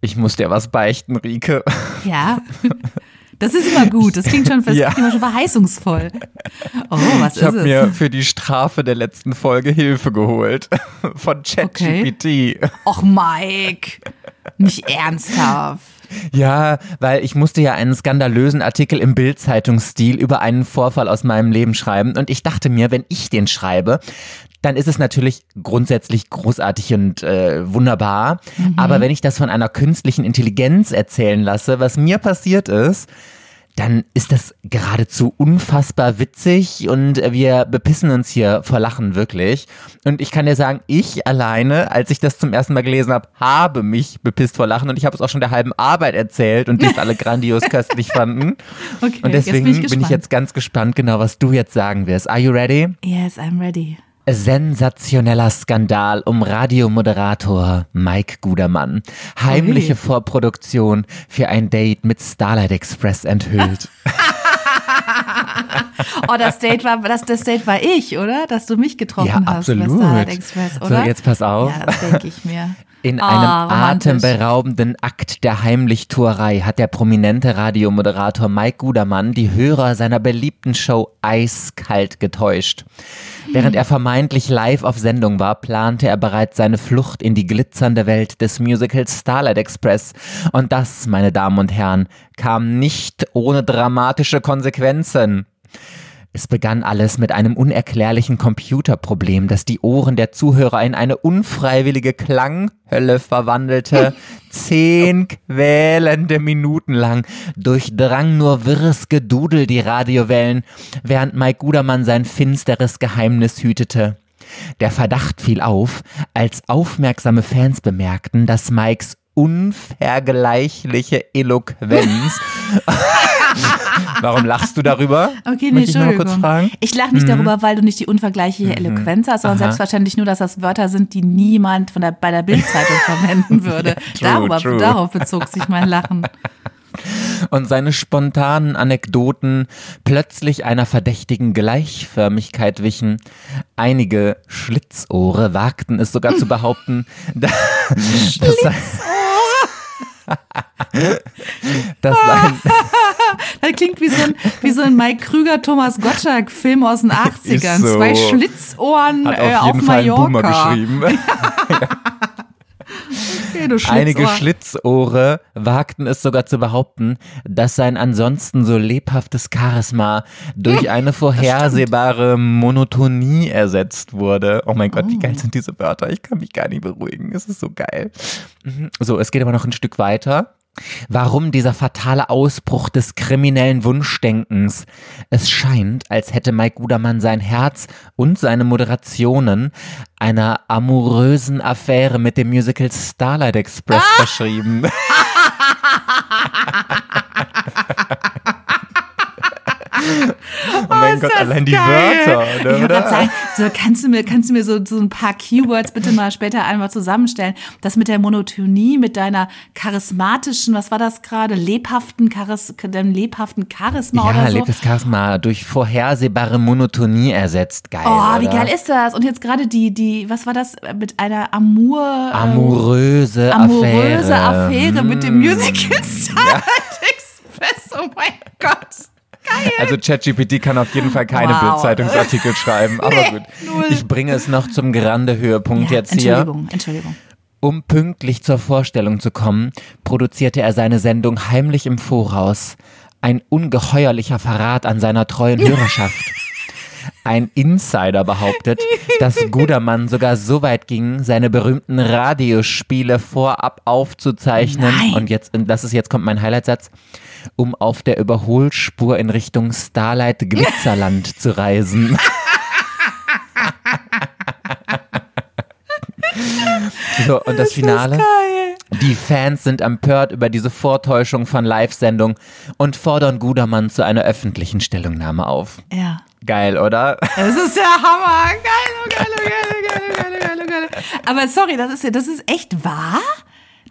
Ich muss dir was beichten, Rike. Ja. Das ist immer gut. Das klingt schon, das Ja. klingt immer schon verheißungsvoll. Oh, was Ich ist habe es? mir für die Strafe der letzten Folge Hilfe geholt. Von ChatGPT. Och, Mike. Nicht ernsthaft. Ja, weil ich musste ja einen skandalösen Artikel im Bild-Zeitungsstil über einen Vorfall aus meinem Leben schreiben. Und ich dachte mir, wenn ich den schreibe, dann ist es natürlich grundsätzlich großartig und äh, wunderbar. Aber wenn ich das von einer künstlichen Intelligenz erzählen lasse, was mir passiert ist, dann ist das geradezu unfassbar witzig und wir bepissen uns hier vor Lachen wirklich. Und ich kann dir sagen, ich alleine, als ich das zum ersten Mal gelesen habe, habe mich bepisst vor Lachen und ich habe es auch schon der halben Arbeit erzählt und die es alle grandios köstlich fanden. Okay, Und jetzt deswegen bin ich bin ich jetzt ganz gespannt, genau was du jetzt sagen wirst. Are you ready? Yes, I'm ready. Sensationeller Skandal um Radiomoderator Mike Gudermann. Heimliche Ui. Vorproduktion für ein Date mit Starlight Express enthüllt. Oh, das Date war, das, das Date war ich, oder? Dass du mich getroffen Ja, hast absolut. Express, So, oder? jetzt pass auf. Ja, das denke ich mir. In Ah, einem romantisch. atemberaubenden Akt der Heimlichtuerei hat der prominente Radiomoderator Mike Gudermann die Hörer seiner beliebten Show eiskalt getäuscht. Während er vermeintlich live auf Sendung war, plante er bereits seine Flucht in die glitzernde Welt des Musicals Starlight Express. Und das, meine Damen und Herren, kam nicht ohne dramatische Konsequenzen. Es begann alles mit einem unerklärlichen Computerproblem, das die Ohren der Zuhörer in eine unfreiwillige Klanghölle verwandelte. Zehn quälende Minuten lang durchdrang nur wirres Gedudel die Radiowellen, während Mike Gudermann sein finsteres Geheimnis hütete. Der Verdacht fiel auf, als aufmerksame Fans bemerkten, dass Mikes unvergleichliche Eloquenz Warum lachst du darüber? Okay, nee, Möchte ich Entschuldigung. kurz fragen? Mhm. Ich lache nicht darüber, weil du nicht die unvergleichliche Eloquenz hast, sondern Aha. selbstverständlich nur, dass das Wörter sind, die niemand von der, bei der Bildzeitung verwenden würde. true, Darüber, true. Darauf bezog sich mein Lachen. und seine spontanen Anekdoten plötzlich einer verdächtigen Gleichförmigkeit wichen. Einige Schlitzohre wagten es sogar zu behaupten, da- dass sein, dass sein, Das klingt wie so ein, wie so ein Mike Krüger, Thomas Gottschalk-Film aus den 80ern. Ist so. Zwei Schlitzohren hat äh, auf jeden auf Fall Mallorca. Boomer geschrieben. Okay, du Einige Schlitzohr. Schlitzohre wagten es sogar zu behaupten, dass sein ansonsten so lebhaftes Charisma durch eine vorhersehbare Monotonie ersetzt wurde. Oh mein Gott, wie geil sind diese Wörter? Ich kann mich gar nicht beruhigen. Es ist so geil. Mhm. So, es geht aber noch ein Stück weiter. Warum dieser fatale Ausbruch des kriminellen Wunschdenkens? Es scheint, als hätte Mike Gudermann sein Herz und seine Moderationen einer amorösen Affäre mit dem Musical Starlight Express verschrieben. oh mein ist Gott, das allein die geil. Wörter, Ich ne, wollte oder? gerade sagen, so, kannst du mir, kannst du mir so, so ein paar Keywords bitte mal später einmal zusammenstellen? Das mit der Monotonie, mit deiner charismatischen, was war das gerade? Lebhaften Charis, deinem lebhaften Charisma Ja, oder so? lebtes Charisma durch vorhersehbare Monotonie ersetzt. Geil. Oh, wie oder? geil ist das? Und jetzt gerade die, die, was war das mit einer Amour, äh, Amoröse, amoröse Affäre. Affäre mit dem Mm. Musical Starlight Express. Oh mein Gott. Also ChatGPT kann auf jeden Fall keine Wow. Bildzeitungsartikel schreiben, aber Nee, gut. null. Ich bringe es noch zum grande Höhepunkt Ja, jetzt hier. Entschuldigung, Entschuldigung. Um pünktlich zur Vorstellung zu kommen, produzierte er seine Sendung heimlich im Voraus. Ein ungeheuerlicher Verrat an seiner treuen Hörerschaft. Ein Insider behauptet, dass Gudermann sogar so weit ging, seine berühmten Radiospiele vorab aufzuzeichnen. Nein. Und jetzt, das ist jetzt kommt mein Highlightsatz, um auf der Überholspur in Richtung Starlight Glitzerland zu reisen. So, und das Finale. Geil. Die Fans sind empört über diese Vortäuschung von Live-Sendung und fordern Gudermann zu einer öffentlichen Stellungnahme auf. Ja. Geil, oder? Das ist der Hammer. Geil, oh geil, oh geil, oh geil, oh geil, oh geil, oh geil. Aber sorry, das ist ja, das ist echt wahr?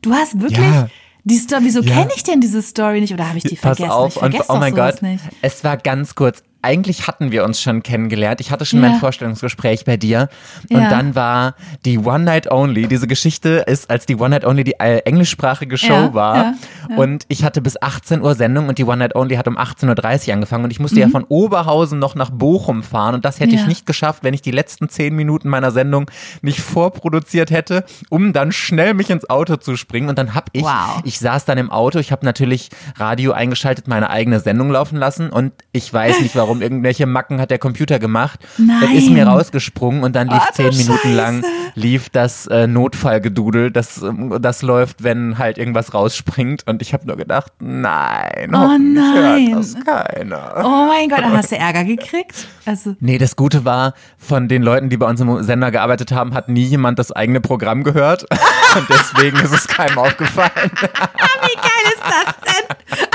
Du hast wirklich Ja. die Story. Wieso Ja. kenne ich denn diese Story nicht? Oder habe ich die Pass vergessen? auf, ich und vergesse oh doch mein Gott, nicht. es war ganz kurz. Eigentlich hatten wir uns schon kennengelernt. Ich hatte schon Ja. mein Vorstellungsgespräch bei dir. Und Ja. dann war die One Night Only. Diese Geschichte ist, als die One Night Only die äh, englischsprachige Show Ja, war. Und ich hatte bis 18 Uhr Sendung und die One Night Only hat um 18.30 Uhr angefangen. Und ich musste ja von Oberhausen noch nach Bochum fahren. Und das hätte Mhm. Ich nicht geschafft, wenn ich die letzten 10 Minuten meiner Sendung nicht vorproduziert hätte, um dann schnell mich ins Auto zu springen. Und dann hab ich, Wow. ich saß dann im Auto, ich habe natürlich Radio eingeschaltet, meine eigene Sendung laufen lassen und ich weiß nicht warum, irgendwelche Macken hat der Computer gemacht. Nein. Er ist mir rausgesprungen und dann lief Oh, zehn Minuten lang lief das äh, Notfallgedudel, das, ähm, das läuft, wenn halt irgendwas rausspringt und ich habe nur gedacht, nein, Oh nein. hört das keiner. Oh mein Gott, dann hast du Ärger gekriegt? Also, Nee, das Gute war, von den Leuten, die bei uns im Sender gearbeitet haben, hat nie jemand das eigene Programm gehört. Und deswegen ist es keinem aufgefallen. wie geil ist das denn?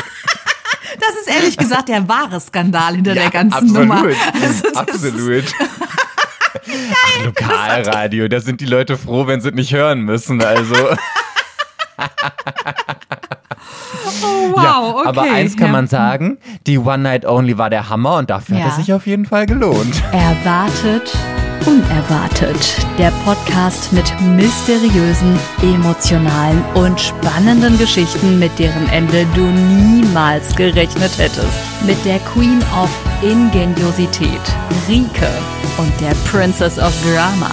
Das ist ehrlich gesagt der wahre Skandal hinter der ganzen absolut, Nummer. Also, absolut. Ach, Lokalradio, da sind die Leute froh, wenn sie es nicht hören müssen. Also, oh, wow, okay. aber eins kann ja. man sagen, die One Night Only war der Hammer und dafür hat Ja. es sich auf jeden Fall gelohnt. Erwartet, unerwartet. Der Podcast mit mysteriösen, emotionalen und spannenden Geschichten, mit deren Ende du niemals gerechnet hättest. Mit der Queen of Ingeniosität, Rike, und der Princess of Drama,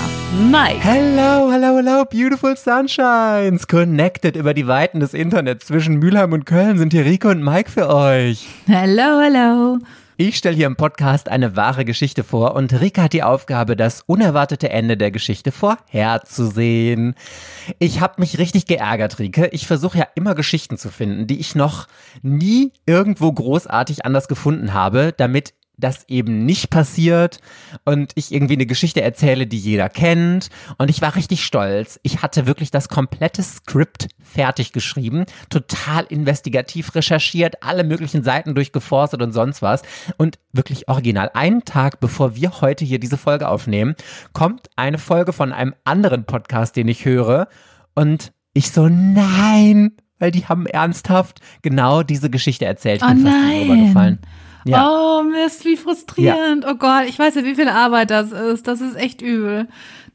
Mike. Hello, hello, hello, beautiful sunshines. Connected über die Weiten des Internets zwischen Mülheim und Köln sind hier Rico und Mike für euch. Hello, hello. Ich stelle hier im Podcast eine wahre Geschichte vor und Rika hat die Aufgabe, das unerwartete Ende der Geschichte vorherzusehen. Ich habe mich richtig geärgert, Rike. Ich versuche ja immer Geschichten zu finden, die ich noch nie irgendwo großartig anders gefunden habe, damit das eben nicht passiert und ich irgendwie eine Geschichte erzähle, die jeder kennt. Und ich war richtig stolz. Ich hatte wirklich das komplette Skript fertig geschrieben, total investigativ recherchiert, alle möglichen Seiten durchgeforstet und sonst was. Und wirklich original. Einen Tag bevor wir heute hier diese Folge aufnehmen, kommt eine Folge von einem anderen Podcast, den ich höre. Und ich so, nein, weil die haben ernsthaft genau diese Geschichte erzählt. Ich Oh bin fast nein. rübergefallen. Ja. Oh Mist, wie frustrierend. Oh Gott, ich weiß ja, wie viel Arbeit das ist. Das ist echt übel.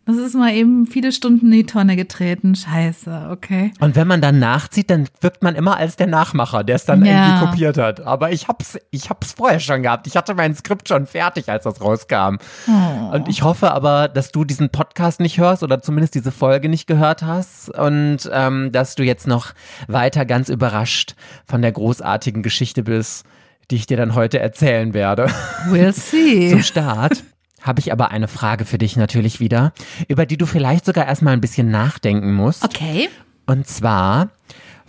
Das ist mal eben viele Stunden in die Tonne getreten. Scheiße, okay. Und wenn man dann nachzieht, dann wirkt man immer als der Nachmacher, der es dann Ja. irgendwie kopiert hat. Aber ich hab's, ich hab's vorher schon gehabt. Ich hatte mein Skript schon fertig, als das rauskam. Oh. Und ich hoffe aber, dass du diesen Podcast nicht hörst oder zumindest diese Folge nicht gehört hast und ähm, dass du jetzt noch weiter ganz überrascht von der großartigen Geschichte bist, die ich dir dann heute erzählen werde. We'll see. Zum Start habe ich aber eine Frage für dich natürlich wieder, über die du vielleicht sogar erstmal ein bisschen nachdenken musst. Okay. Und zwar,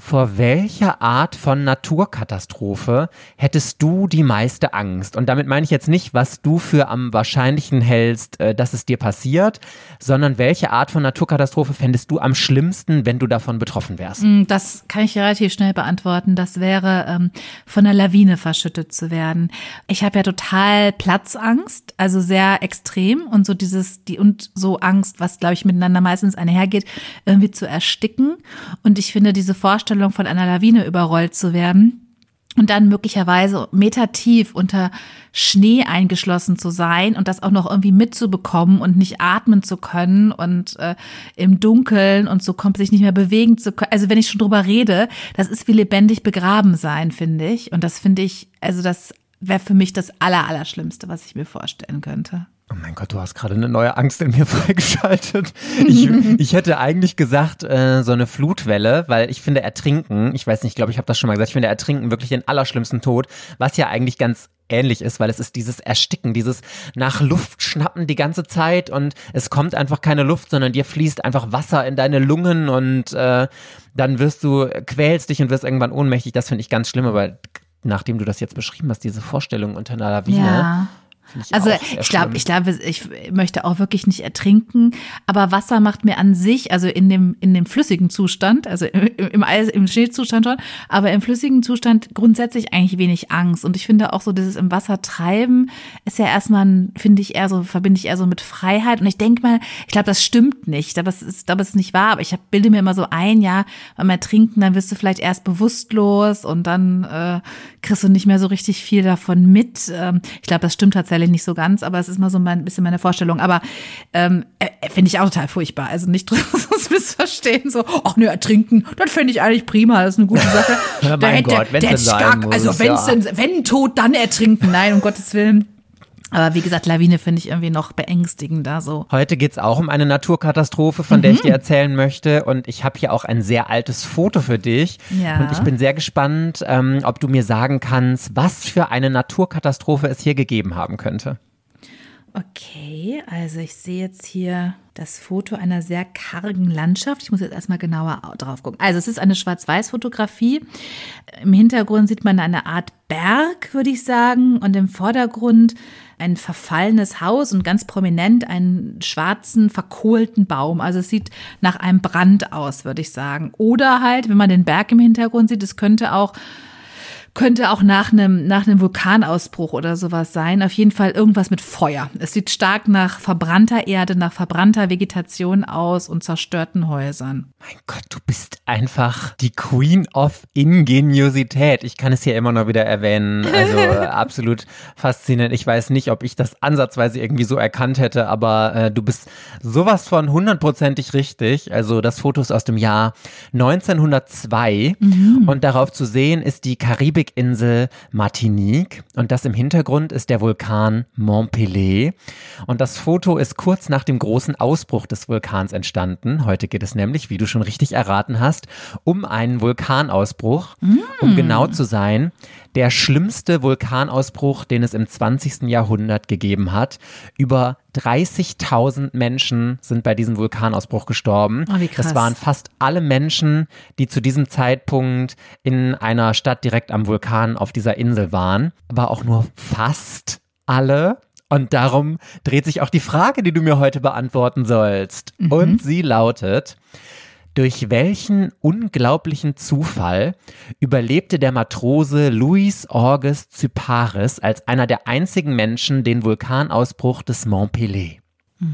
vor welcher Art von Naturkatastrophe hättest du die meiste Angst? Und damit meine ich jetzt nicht, was du für am wahrscheinlichen hältst, äh, dass es dir passiert, sondern welche Art von Naturkatastrophe fändest du am schlimmsten, wenn du davon betroffen wärst? Mm, Das kann ich relativ schnell beantworten. Das wäre, ähm, von einer Lawine verschüttet zu werden. Ich habe ja total Platzangst, also sehr extrem und so dieses, die und so Angst, was glaube ich miteinander meistens einhergeht, irgendwie zu ersticken. Und ich finde diese Vorstellung von einer Lawine überrollt zu werden, und dann möglicherweise metertief unter Schnee eingeschlossen zu sein und das auch noch irgendwie mitzubekommen und nicht atmen zu können und äh, im Dunkeln und so kommt sich nicht mehr bewegen zu können. Also wenn ich schon drüber rede, das ist wie lebendig begraben sein, finde ich. Und das finde ich, also das wäre für mich das Aller, Allerschlimmste, was ich mir vorstellen könnte. Oh mein Gott, du hast gerade eine neue Angst in mir freigeschaltet. Ich, ich hätte eigentlich gesagt, äh, so eine Flutwelle, weil ich finde Ertrinken, ich weiß nicht, ich glaube, ich habe das schon mal gesagt, ich finde Ertrinken wirklich den allerschlimmsten Tod, was ja eigentlich ganz ähnlich ist, weil es ist dieses Ersticken, dieses nach Luft schnappen die ganze Zeit und es kommt einfach keine Luft, sondern dir fließt einfach Wasser in deine Lungen und äh, dann wirst du, quälst dich und wirst irgendwann ohnmächtig. Das finde ich ganz schlimm, aber nachdem du das jetzt beschrieben hast, diese Vorstellung unter einer Lawine, Ja. Finde Also ich glaube, ich glaube, ich möchte auch wirklich nicht ertrinken. Aber Wasser macht mir an sich, also in dem in dem flüssigen Zustand, also im, im Eis, im Schneezustand schon, aber im flüssigen Zustand grundsätzlich eigentlich wenig Angst. Und ich finde auch so dieses im Wasser treiben ist ja erstmal, finde ich eher so verbinde ich eher so mit Freiheit. Und ich denke mal, ich glaube, das stimmt nicht. Aber es ist, ich glaube, es ist nicht wahr. Aber ich hab, bilde mir immer so ein, ja, beim Ertrinken, dann wirst du vielleicht erst bewusstlos und dann äh, kriegst du nicht mehr so richtig viel davon mit. Ähm, ich glaube, das stimmt tatsächlich nicht so ganz, aber es ist mal so mein bisschen meine Vorstellung. Aber ähm, äh, äh, finde ich auch total furchtbar. Also nicht sonst missverstehen, so, ach nö, ertrinken, das finde ich eigentlich prima, das ist eine gute Sache. Ja, mein Gott, wenn's denn sein muss, also wenn's ja. denn, wenn tot, dann ertrinken. Nein, um Gottes Willen. Aber wie gesagt, Lawine finde ich irgendwie noch beängstigender so. Heute geht's auch um eine Naturkatastrophe, von der ich dir erzählen möchte. Und ich habe hier auch ein sehr altes Foto für dich. Ja. Und ich bin sehr gespannt, ähm, ob du mir sagen kannst, was für eine Naturkatastrophe es hier gegeben haben könnte. Okay, also ich sehe jetzt hier das Foto einer sehr kargen Landschaft. Ich muss jetzt erstmal genauer au- drauf gucken. Also es ist eine Schwarz-Weiß-Fotografie. Im Hintergrund sieht man eine Art Berg, würde ich sagen, und im Vordergrund ein verfallenes Haus und ganz prominent einen schwarzen, verkohlten Baum. Also es sieht nach einem Brand aus, würde ich sagen. Oder halt, wenn man den Berg im Hintergrund sieht, es könnte auch könnte auch nach einem, nach einem Vulkanausbruch oder sowas sein. Auf jeden Fall irgendwas mit Feuer. Es sieht stark nach verbrannter Erde, nach verbrannter Vegetation aus und zerstörten Häusern. Mein Gott, du bist einfach die Queen of Ingeniosität. Ich kann es hier immer noch wieder erwähnen. Also äh, absolut faszinierend. Ich weiß nicht, ob ich das ansatzweise irgendwie so erkannt hätte, aber äh, du bist sowas von hundertprozentig richtig. Also das Foto ist aus dem Jahr 1902 und darauf zu sehen ist die Karibikinsel Martinique. Und das im Hintergrund ist der Vulkan Montpellier. Und das Foto ist kurz nach dem großen Ausbruch des Vulkans entstanden. Heute geht es nämlich, wie du schon richtig erraten hast, um einen Vulkanausbruch, um genau zu sein, der schlimmste Vulkanausbruch, den es im 20. Jahrhundert gegeben hat. Über 30.000 Menschen sind bei diesem Vulkanausbruch gestorben. Oh, wie krass. Das waren fast alle Menschen, die zu diesem Zeitpunkt in einer Stadt direkt am Vulkan auf dieser Insel waren. Aber auch nur fast alle. Und darum dreht sich auch die Frage, die du mir heute beantworten sollst. Und sie lautet, durch welchen unglaublichen Zufall überlebte der Matrose Louis August Cyparis als einer der einzigen Menschen den Vulkanausbruch des Montpellier?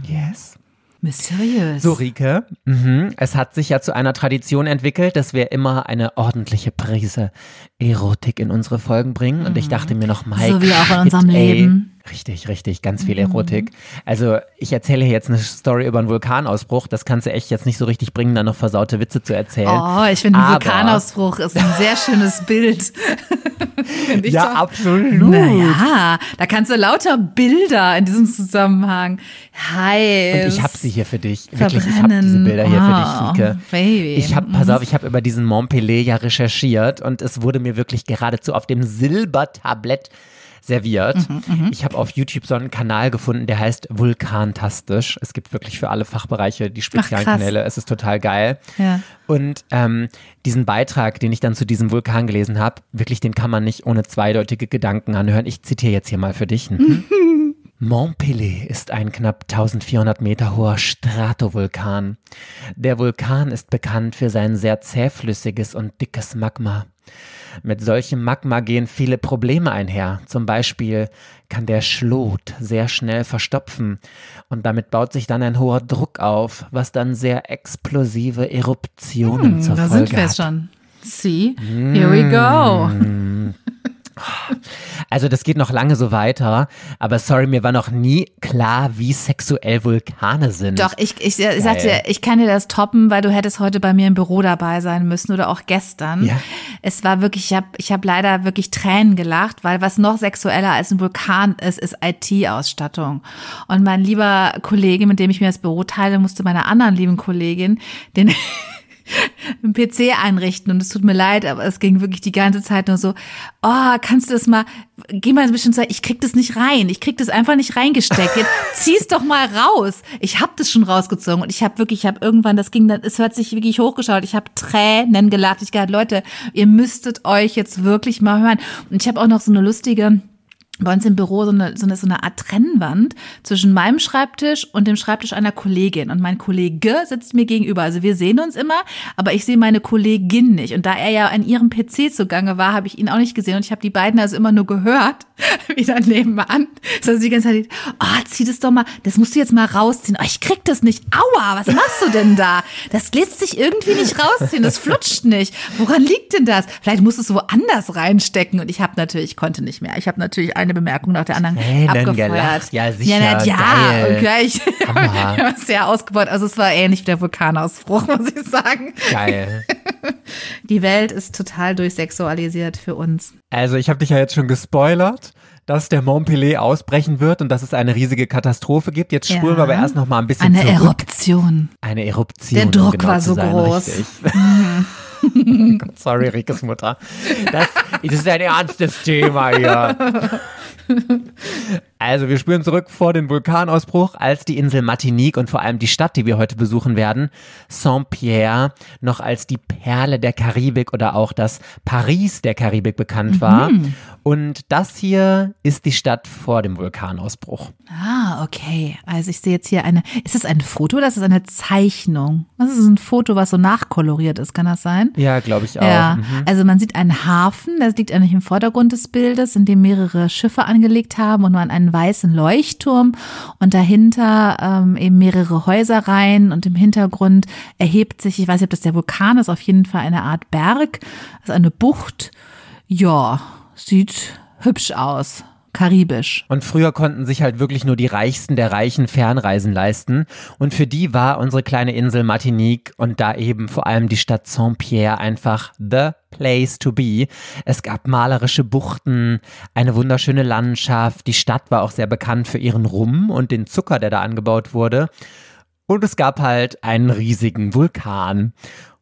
Yes. Mysteriös. So, Rike, mhm. es hat sich ja zu einer Tradition entwickelt, dass wir immer eine ordentliche Prise Erotik in unsere Folgen bringen. Und ich dachte mir noch, Mike, So wie auch in shit, unserem ey. Leben. Richtig, richtig, ganz viel Erotik. Also ich erzähle hier jetzt eine Story über einen Vulkanausbruch. Das kannst du echt jetzt nicht so richtig bringen, da noch versaute Witze zu erzählen. Oh, ich finde, Vulkanausbruch ist ein sehr schönes Bild. Ja, doch. absolut. Naja, da kannst du lauter Bilder in diesem Zusammenhang. Heiß. Und ich habe sie hier für dich. Wirklich, ich habe Verbrennen. diese Bilder hier für dich, Oh, Rike. Baby. Ich habe, pass auf, ich habe über diesen Montpellier ja recherchiert und es wurde mir wirklich geradezu auf dem Silbertablett serviert. Mhm, ich habe auf YouTube so einen Kanal gefunden, der heißt Vulkantastisch. Es gibt wirklich für alle Fachbereiche die speziellen krass. Kanäle. Es ist total geil. Ja. Und ähm, diesen Beitrag, den ich dann zu diesem Vulkan gelesen habe, wirklich, den kann man nicht ohne zweideutige Gedanken anhören. Ich zitiere jetzt hier mal für dich. Mhm. Montpellier ist ein knapp 1400 Meter hoher Stratovulkan. Der Vulkan ist bekannt für sein sehr zähflüssiges und dickes Magma. Mit solchem Magma gehen viele Probleme einher. Zum Beispiel kann der Schlot sehr schnell verstopfen und damit baut sich dann ein hoher Druck auf, was dann sehr explosive Eruptionen zur da Folge sind wir hat. schon. See, here we go. Also das geht noch lange so weiter, aber sorry, mir war noch nie klar, wie sexuell Vulkane sind. Doch, ich, ich, ich sagte, ich kann dir das toppen, weil du hättest heute bei mir im Büro dabei sein müssen oder auch gestern. Ja. Es war wirklich, ich habe ich hab leider wirklich Tränen gelacht, weil was noch sexueller als ein Vulkan ist, ist IT-Ausstattung. Und mein lieber Kollege, mit dem ich mir das Büro teile, musste meiner anderen lieben Kollegin den einen PC einrichten und es tut mir leid, aber es ging wirklich die ganze Zeit nur so, oh, kannst du das mal, geh mal ein bisschen Zeit, ich krieg das nicht rein, ich krieg das einfach nicht reingesteckt, jetzt zieh's doch mal raus. Ich habe das schon rausgezogen und ich habe wirklich, ich habe irgendwann, das ging, dann, es hat sich wirklich hochgeschaut, ich habe Tränen gelacht, ich gedacht, Leute, ihr müsstet euch jetzt wirklich mal hören. Und ich habe auch noch so eine lustige bei uns im Büro so eine, so eine, so eine Art Trennwand zwischen meinem Schreibtisch und dem Schreibtisch einer Kollegin. Und mein Kollege sitzt mir gegenüber. Also wir sehen uns immer, aber ich sehe meine Kollegin nicht. Und da er ja an ihrem PC zugange war, habe ich ihn auch nicht gesehen. Und ich habe die beiden also immer nur gehört, wie dann nebenan. So die ganze Zeit, oh, zieh das doch mal, das musst du jetzt mal rausziehen. Oh, ich krieg das nicht. Aua, was machst du denn da? Das lässt sich irgendwie nicht rausziehen. Das flutscht nicht. Woran liegt denn das? Vielleicht musst du es woanders reinstecken. Und ich habe natürlich, ich konnte nicht mehr. Ich habe natürlich eine Bemerkung nach der anderen Tränen abgefeuert. gelacht. Ja, sicher, Ja, na, ja und gleich Hammer. ja, sehr ausgebaut. Also es war ähnlich wie der Vulkanausbruch, muss ich sagen. Geil. Die Welt ist total durchsexualisiert für uns. Also ich habe dich ja jetzt schon gespoilert, dass der Montpellier ausbrechen wird und dass es eine riesige Katastrophe gibt. Jetzt spulen wir aber erst noch mal ein bisschen Eine zurück. Eruption. Eine Eruption. Der um Druck genau war so sein, groß. Gott, Sorry, Rikes Mutter. Das, das ist ein ernstes Thema hier. Also, wir spüren zurück vor den Vulkanausbruch, als die Insel Martinique und vor allem die Stadt, die wir heute besuchen werden, Saint-Pierre, noch als die Perle der Karibik oder auch das Paris der Karibik bekannt war. Und das hier ist die Stadt vor dem Vulkanausbruch. Ah, okay. Also ich sehe jetzt hier eine. Ist es ein Foto oder ist es eine Zeichnung? Das ist ein Foto, was so nachkoloriert ist, kann das sein? Ja, glaube ich auch. Ja, Mhm. also man sieht einen Hafen, das liegt eigentlich im Vordergrund des Bildes, in dem mehrere Schiffe angelegt haben und man einen weißen Leuchtturm und dahinter ähm, eben mehrere Häuserreihen und im Hintergrund erhebt sich, ich weiß nicht, ob das der Vulkan ist, auf jeden Fall eine Art Berg, ist eine Bucht. Ja, sieht hübsch aus, karibisch. Und früher konnten sich halt wirklich nur die Reichsten der Reichen Fernreisen leisten. Und für die war unsere kleine Insel Martinique und da eben vor allem die Stadt Saint-Pierre einfach the place to be. Es gab malerische Buchten, eine wunderschöne Landschaft. Die Stadt war auch sehr bekannt für ihren Rum und den Zucker, der da angebaut wurde. Und es gab halt einen riesigen Vulkan.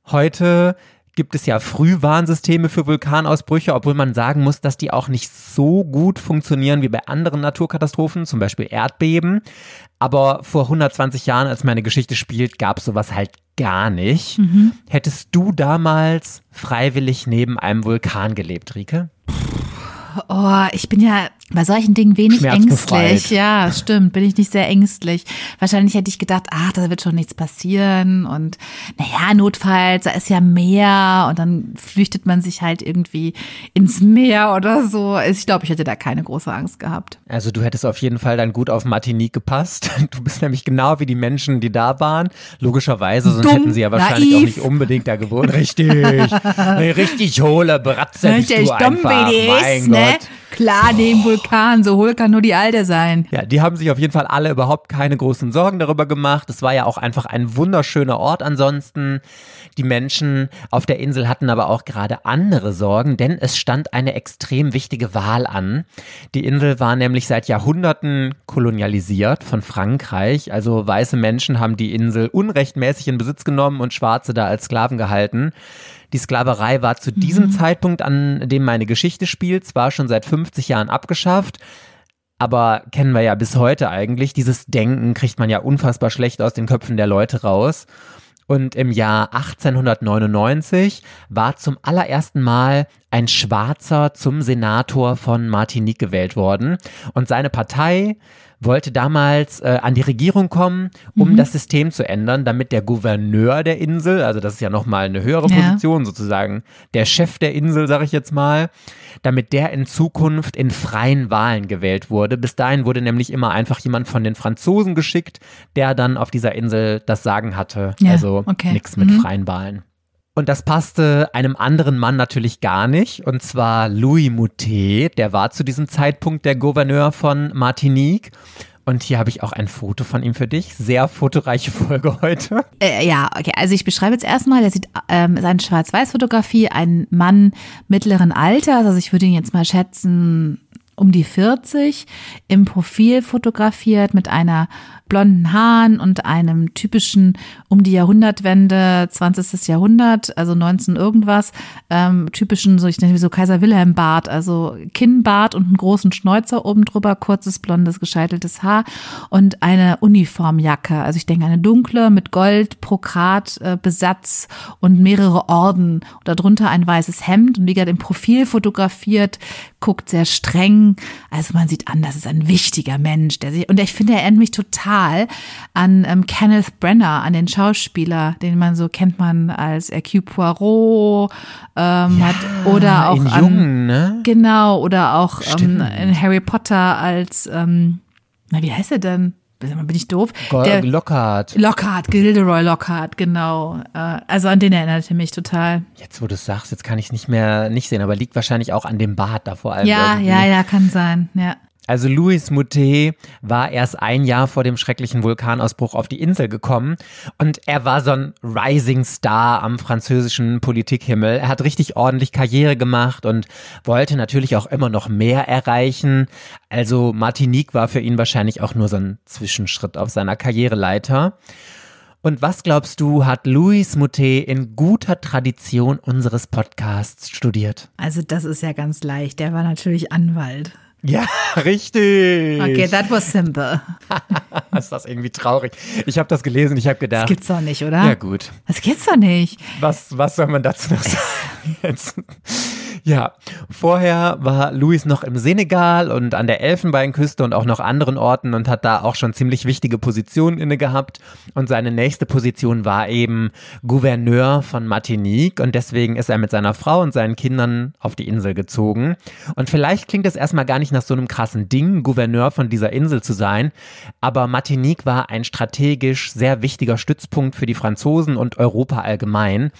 Heute gibt es ja Frühwarnsysteme für Vulkanausbrüche, obwohl man sagen muss, dass die auch nicht so gut funktionieren wie bei anderen Naturkatastrophen, zum Beispiel Erdbeben. Aber vor 120 Jahren, als meine Geschichte spielt, gab es sowas halt gar nicht. Hättest du damals freiwillig neben einem Vulkan gelebt, Rike? Oh, ich bin ja bei solchen Dingen wenig ängstlich. Ja, stimmt, bin ich nicht sehr ängstlich. Wahrscheinlich hätte ich gedacht, ach, da wird schon nichts passieren und naja, notfalls, da ist ja Meer und dann flüchtet man sich halt irgendwie ins Meer oder so. Ich glaube, ich hätte da keine große Angst gehabt. Also du hättest auf jeden Fall dann gut auf Martinique gepasst. Du bist nämlich genau wie die Menschen, die da waren. Logischerweise, sonst Dumm, hätten sie ja wahrscheinlich auch naiv. nicht unbedingt da gewohnt. Richtig. Richtig hohle Bratze bist Richtig du dumm einfach. wie die mein ne? Klar, neben Vulkan, so hohl kann nur die Alte sein. Ja, die haben sich auf jeden Fall alle überhaupt keine großen Sorgen darüber gemacht. Es war ja auch einfach ein wunderschöner Ort ansonsten. Die Menschen auf der Insel hatten aber auch gerade andere Sorgen, denn es stand eine extrem wichtige Wahl an. Die Insel war nämlich seit Jahrhunderten kolonialisiert von Frankreich. Also weiße Menschen haben die Insel unrechtmäßig in Besitz genommen und Schwarze da als Sklaven gehalten. Die Sklaverei war zu diesem Zeitpunkt, an dem meine Geschichte spielt, zwar schon seit 50 Jahren abgeschafft, aber kennen wir ja bis heute eigentlich. Dieses Denken kriegt man ja unfassbar schlecht aus den Köpfen der Leute raus. Und im Jahr 1899 war zum allerersten Mal ein Schwarzer zum Senator von Martinique gewählt worden. Und seine Partei wollte damals äh, an die Regierung kommen, um das System zu ändern, damit der Gouverneur der Insel, also das ist ja nochmal eine höhere Ja. Position sozusagen, der Chef der Insel, sage ich jetzt mal, damit der in Zukunft in freien Wahlen gewählt wurde. Bis dahin wurde nämlich immer einfach jemand von den Franzosen geschickt, der dann auf dieser Insel das Sagen hatte. Ja, also okay. nichts mit freien Wahlen. Und das passte einem anderen Mann natürlich gar nicht, und zwar Louis Moutet, der war zu diesem Zeitpunkt der Gouverneur von Martinique. Und hier habe ich auch ein Foto von ihm für dich. Sehr fotoreiche Folge heute. Äh, ja, okay. Also ich beschreibe jetzt erstmal, der sieht ähm, seine Schwarz-Weiß-Fotografie, ein Mann mittleren Alters, also ich würde ihn jetzt mal schätzen um die 40, im Profil fotografiert mit einer blonden Haaren und einem typischen um die Jahrhundertwende, 20. Jahrhundert, also 19 irgendwas, ähm, typischen, so ich nenne so Kaiser Wilhelm Bart, also Kinnbart und einen großen Schnäuzer oben drüber, kurzes blondes gescheiteltes Haar und eine Uniformjacke. Also ich denke eine dunkle mit Gold, Brokat, äh, Besatz und mehrere Orden und darunter ein weißes Hemd und wie gesagt im Profil fotografiert, guckt sehr streng. Also man sieht an, das ist ein wichtiger Mensch, der sich, und ich finde, er erinnert mich total an ähm, Kenneth Brenner, an den Schauspieler, den man so kennt man als Hercule Poirot, ähm, Ja, hat, oder auch an, Jungen, ne? Genau, oder auch ähm, in Harry Potter als, ähm, na, wie heißt er denn? Bin ich doof? Der Lockhart. Lockhart, Gilderoy Lockhart, genau. Äh, also an den erinnerte mich total. Jetzt, wo du es sagst, jetzt kann ich es nicht mehr nicht sehen, aber liegt wahrscheinlich auch an dem Bart da vor allem. Ja, irgendwie. ja, ja, kann sein, ja. Also Louis Moutet war erst ein Jahr vor dem schrecklichen Vulkanausbruch auf die Insel gekommen und er war so ein Rising Star am französischen Politikhimmel. Er hat richtig ordentlich Karriere gemacht und wollte natürlich auch immer noch mehr erreichen. Also Martinique war für ihn wahrscheinlich auch nur so ein Zwischenschritt auf seiner Karriereleiter. Und was glaubst du, hat Louis Moutet in guter Tradition unseres Podcasts studiert? Also das ist ja ganz leicht. Der war natürlich Anwalt. Ja, richtig. Okay, that was simple. ist das irgendwie traurig. Ich habe das gelesen ich habe gedacht, Gibt's doch nicht, oder? ja gut, Das gibt's doch nicht. was, was soll man dazu noch sagen jetzt? Ja, vorher war Luis noch im Senegal und an der Elfenbeinküste und auch noch anderen Orten und hat da auch schon ziemlich wichtige Positionen inne gehabt. Und seine nächste Position war eben Gouverneur von Martinique und deswegen ist er mit seiner Frau und seinen Kindern auf die Insel gezogen. Und vielleicht klingt es erstmal gar nicht nach so einem krassen Ding, Gouverneur von dieser Insel zu sein, aber Martinique war ein strategisch sehr wichtiger Stützpunkt für die Franzosen und Europa allgemein.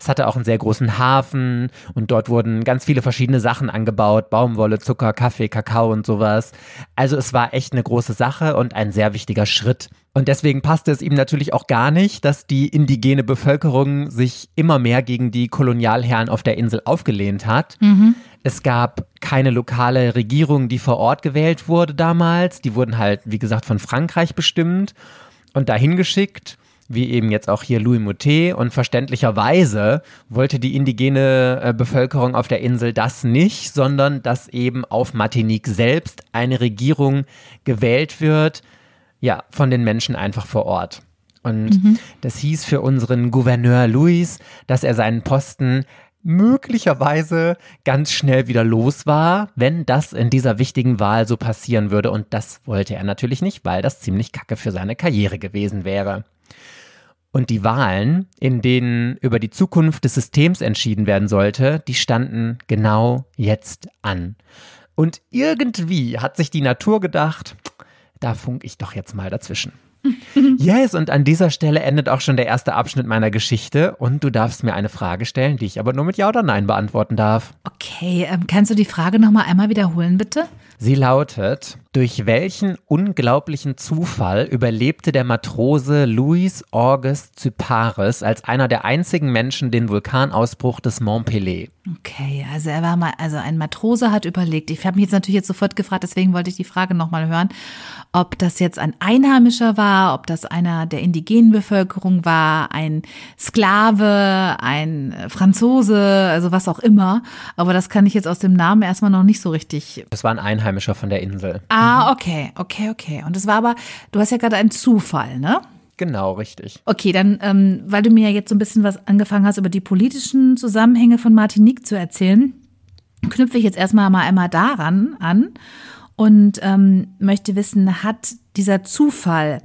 Es hatte auch einen sehr großen Hafen und dort wurden ganz viele verschiedene Sachen angebaut, Baumwolle, Zucker, Kaffee, Kakao und sowas. Also es war echt eine große Sache und ein sehr wichtiger Schritt. Und deswegen passte es ihm natürlich auch gar nicht, dass die indigene Bevölkerung sich immer mehr gegen die Kolonialherren auf der Insel aufgelehnt hat. Es gab keine lokale Regierung, die vor Ort gewählt wurde damals. Die wurden halt, wie gesagt, von Frankreich bestimmt und dahin geschickt, wie eben jetzt auch hier Louis Moutet. Und verständlicherweise wollte die indigene äh, Bevölkerung auf der Insel das nicht, sondern dass eben auf Martinique selbst eine Regierung gewählt wird, ja, von den Menschen einfach vor Ort. Und das hieß für unseren Gouverneur Louis, dass er seinen Posten möglicherweise ganz schnell wieder los war, wenn das in dieser wichtigen Wahl so passieren würde. Und das wollte er natürlich nicht, weil das ziemlich kacke für seine Karriere gewesen wäre. Und die Wahlen, in denen über die Zukunft des Systems entschieden werden sollte, die standen genau jetzt an. Und irgendwie hat sich die Natur gedacht, da funk ich doch jetzt mal dazwischen. Yes, und an dieser Stelle endet auch schon der erste Abschnitt meiner Geschichte und du darfst mir eine Frage stellen, die ich aber nur mit Ja oder Nein beantworten darf. Okay, ähm, kannst du die Frage nochmal einmal wiederholen, bitte? Sie lautet, durch welchen unglaublichen Zufall überlebte der Matrose Louis August Cyparis als einer der einzigen Menschen den Vulkanausbruch des Mont Pelé? Okay, also er war mal, also ein Matrose hat überlegt. Ich habe mich jetzt natürlich jetzt sofort gefragt, deswegen wollte ich die Frage nochmal hören, ob das jetzt ein Einheimischer war, ob das einer der indigenen Bevölkerung war, ein Sklave, ein Franzose, also was auch immer. Aber das kann ich jetzt aus dem Namen erstmal noch nicht so richtig. Das war ein Einheimischer von der Insel. Ah, okay, okay, okay. Und es war aber, du hast ja gerade einen Zufall, ne? Genau, richtig. Okay, dann, ähm, weil du mir ja jetzt so ein bisschen was angefangen hast, über die politischen Zusammenhänge von Martinique zu erzählen, knüpfe ich jetzt erstmal mal einmal daran an und ähm, möchte wissen, hat dieser Zufall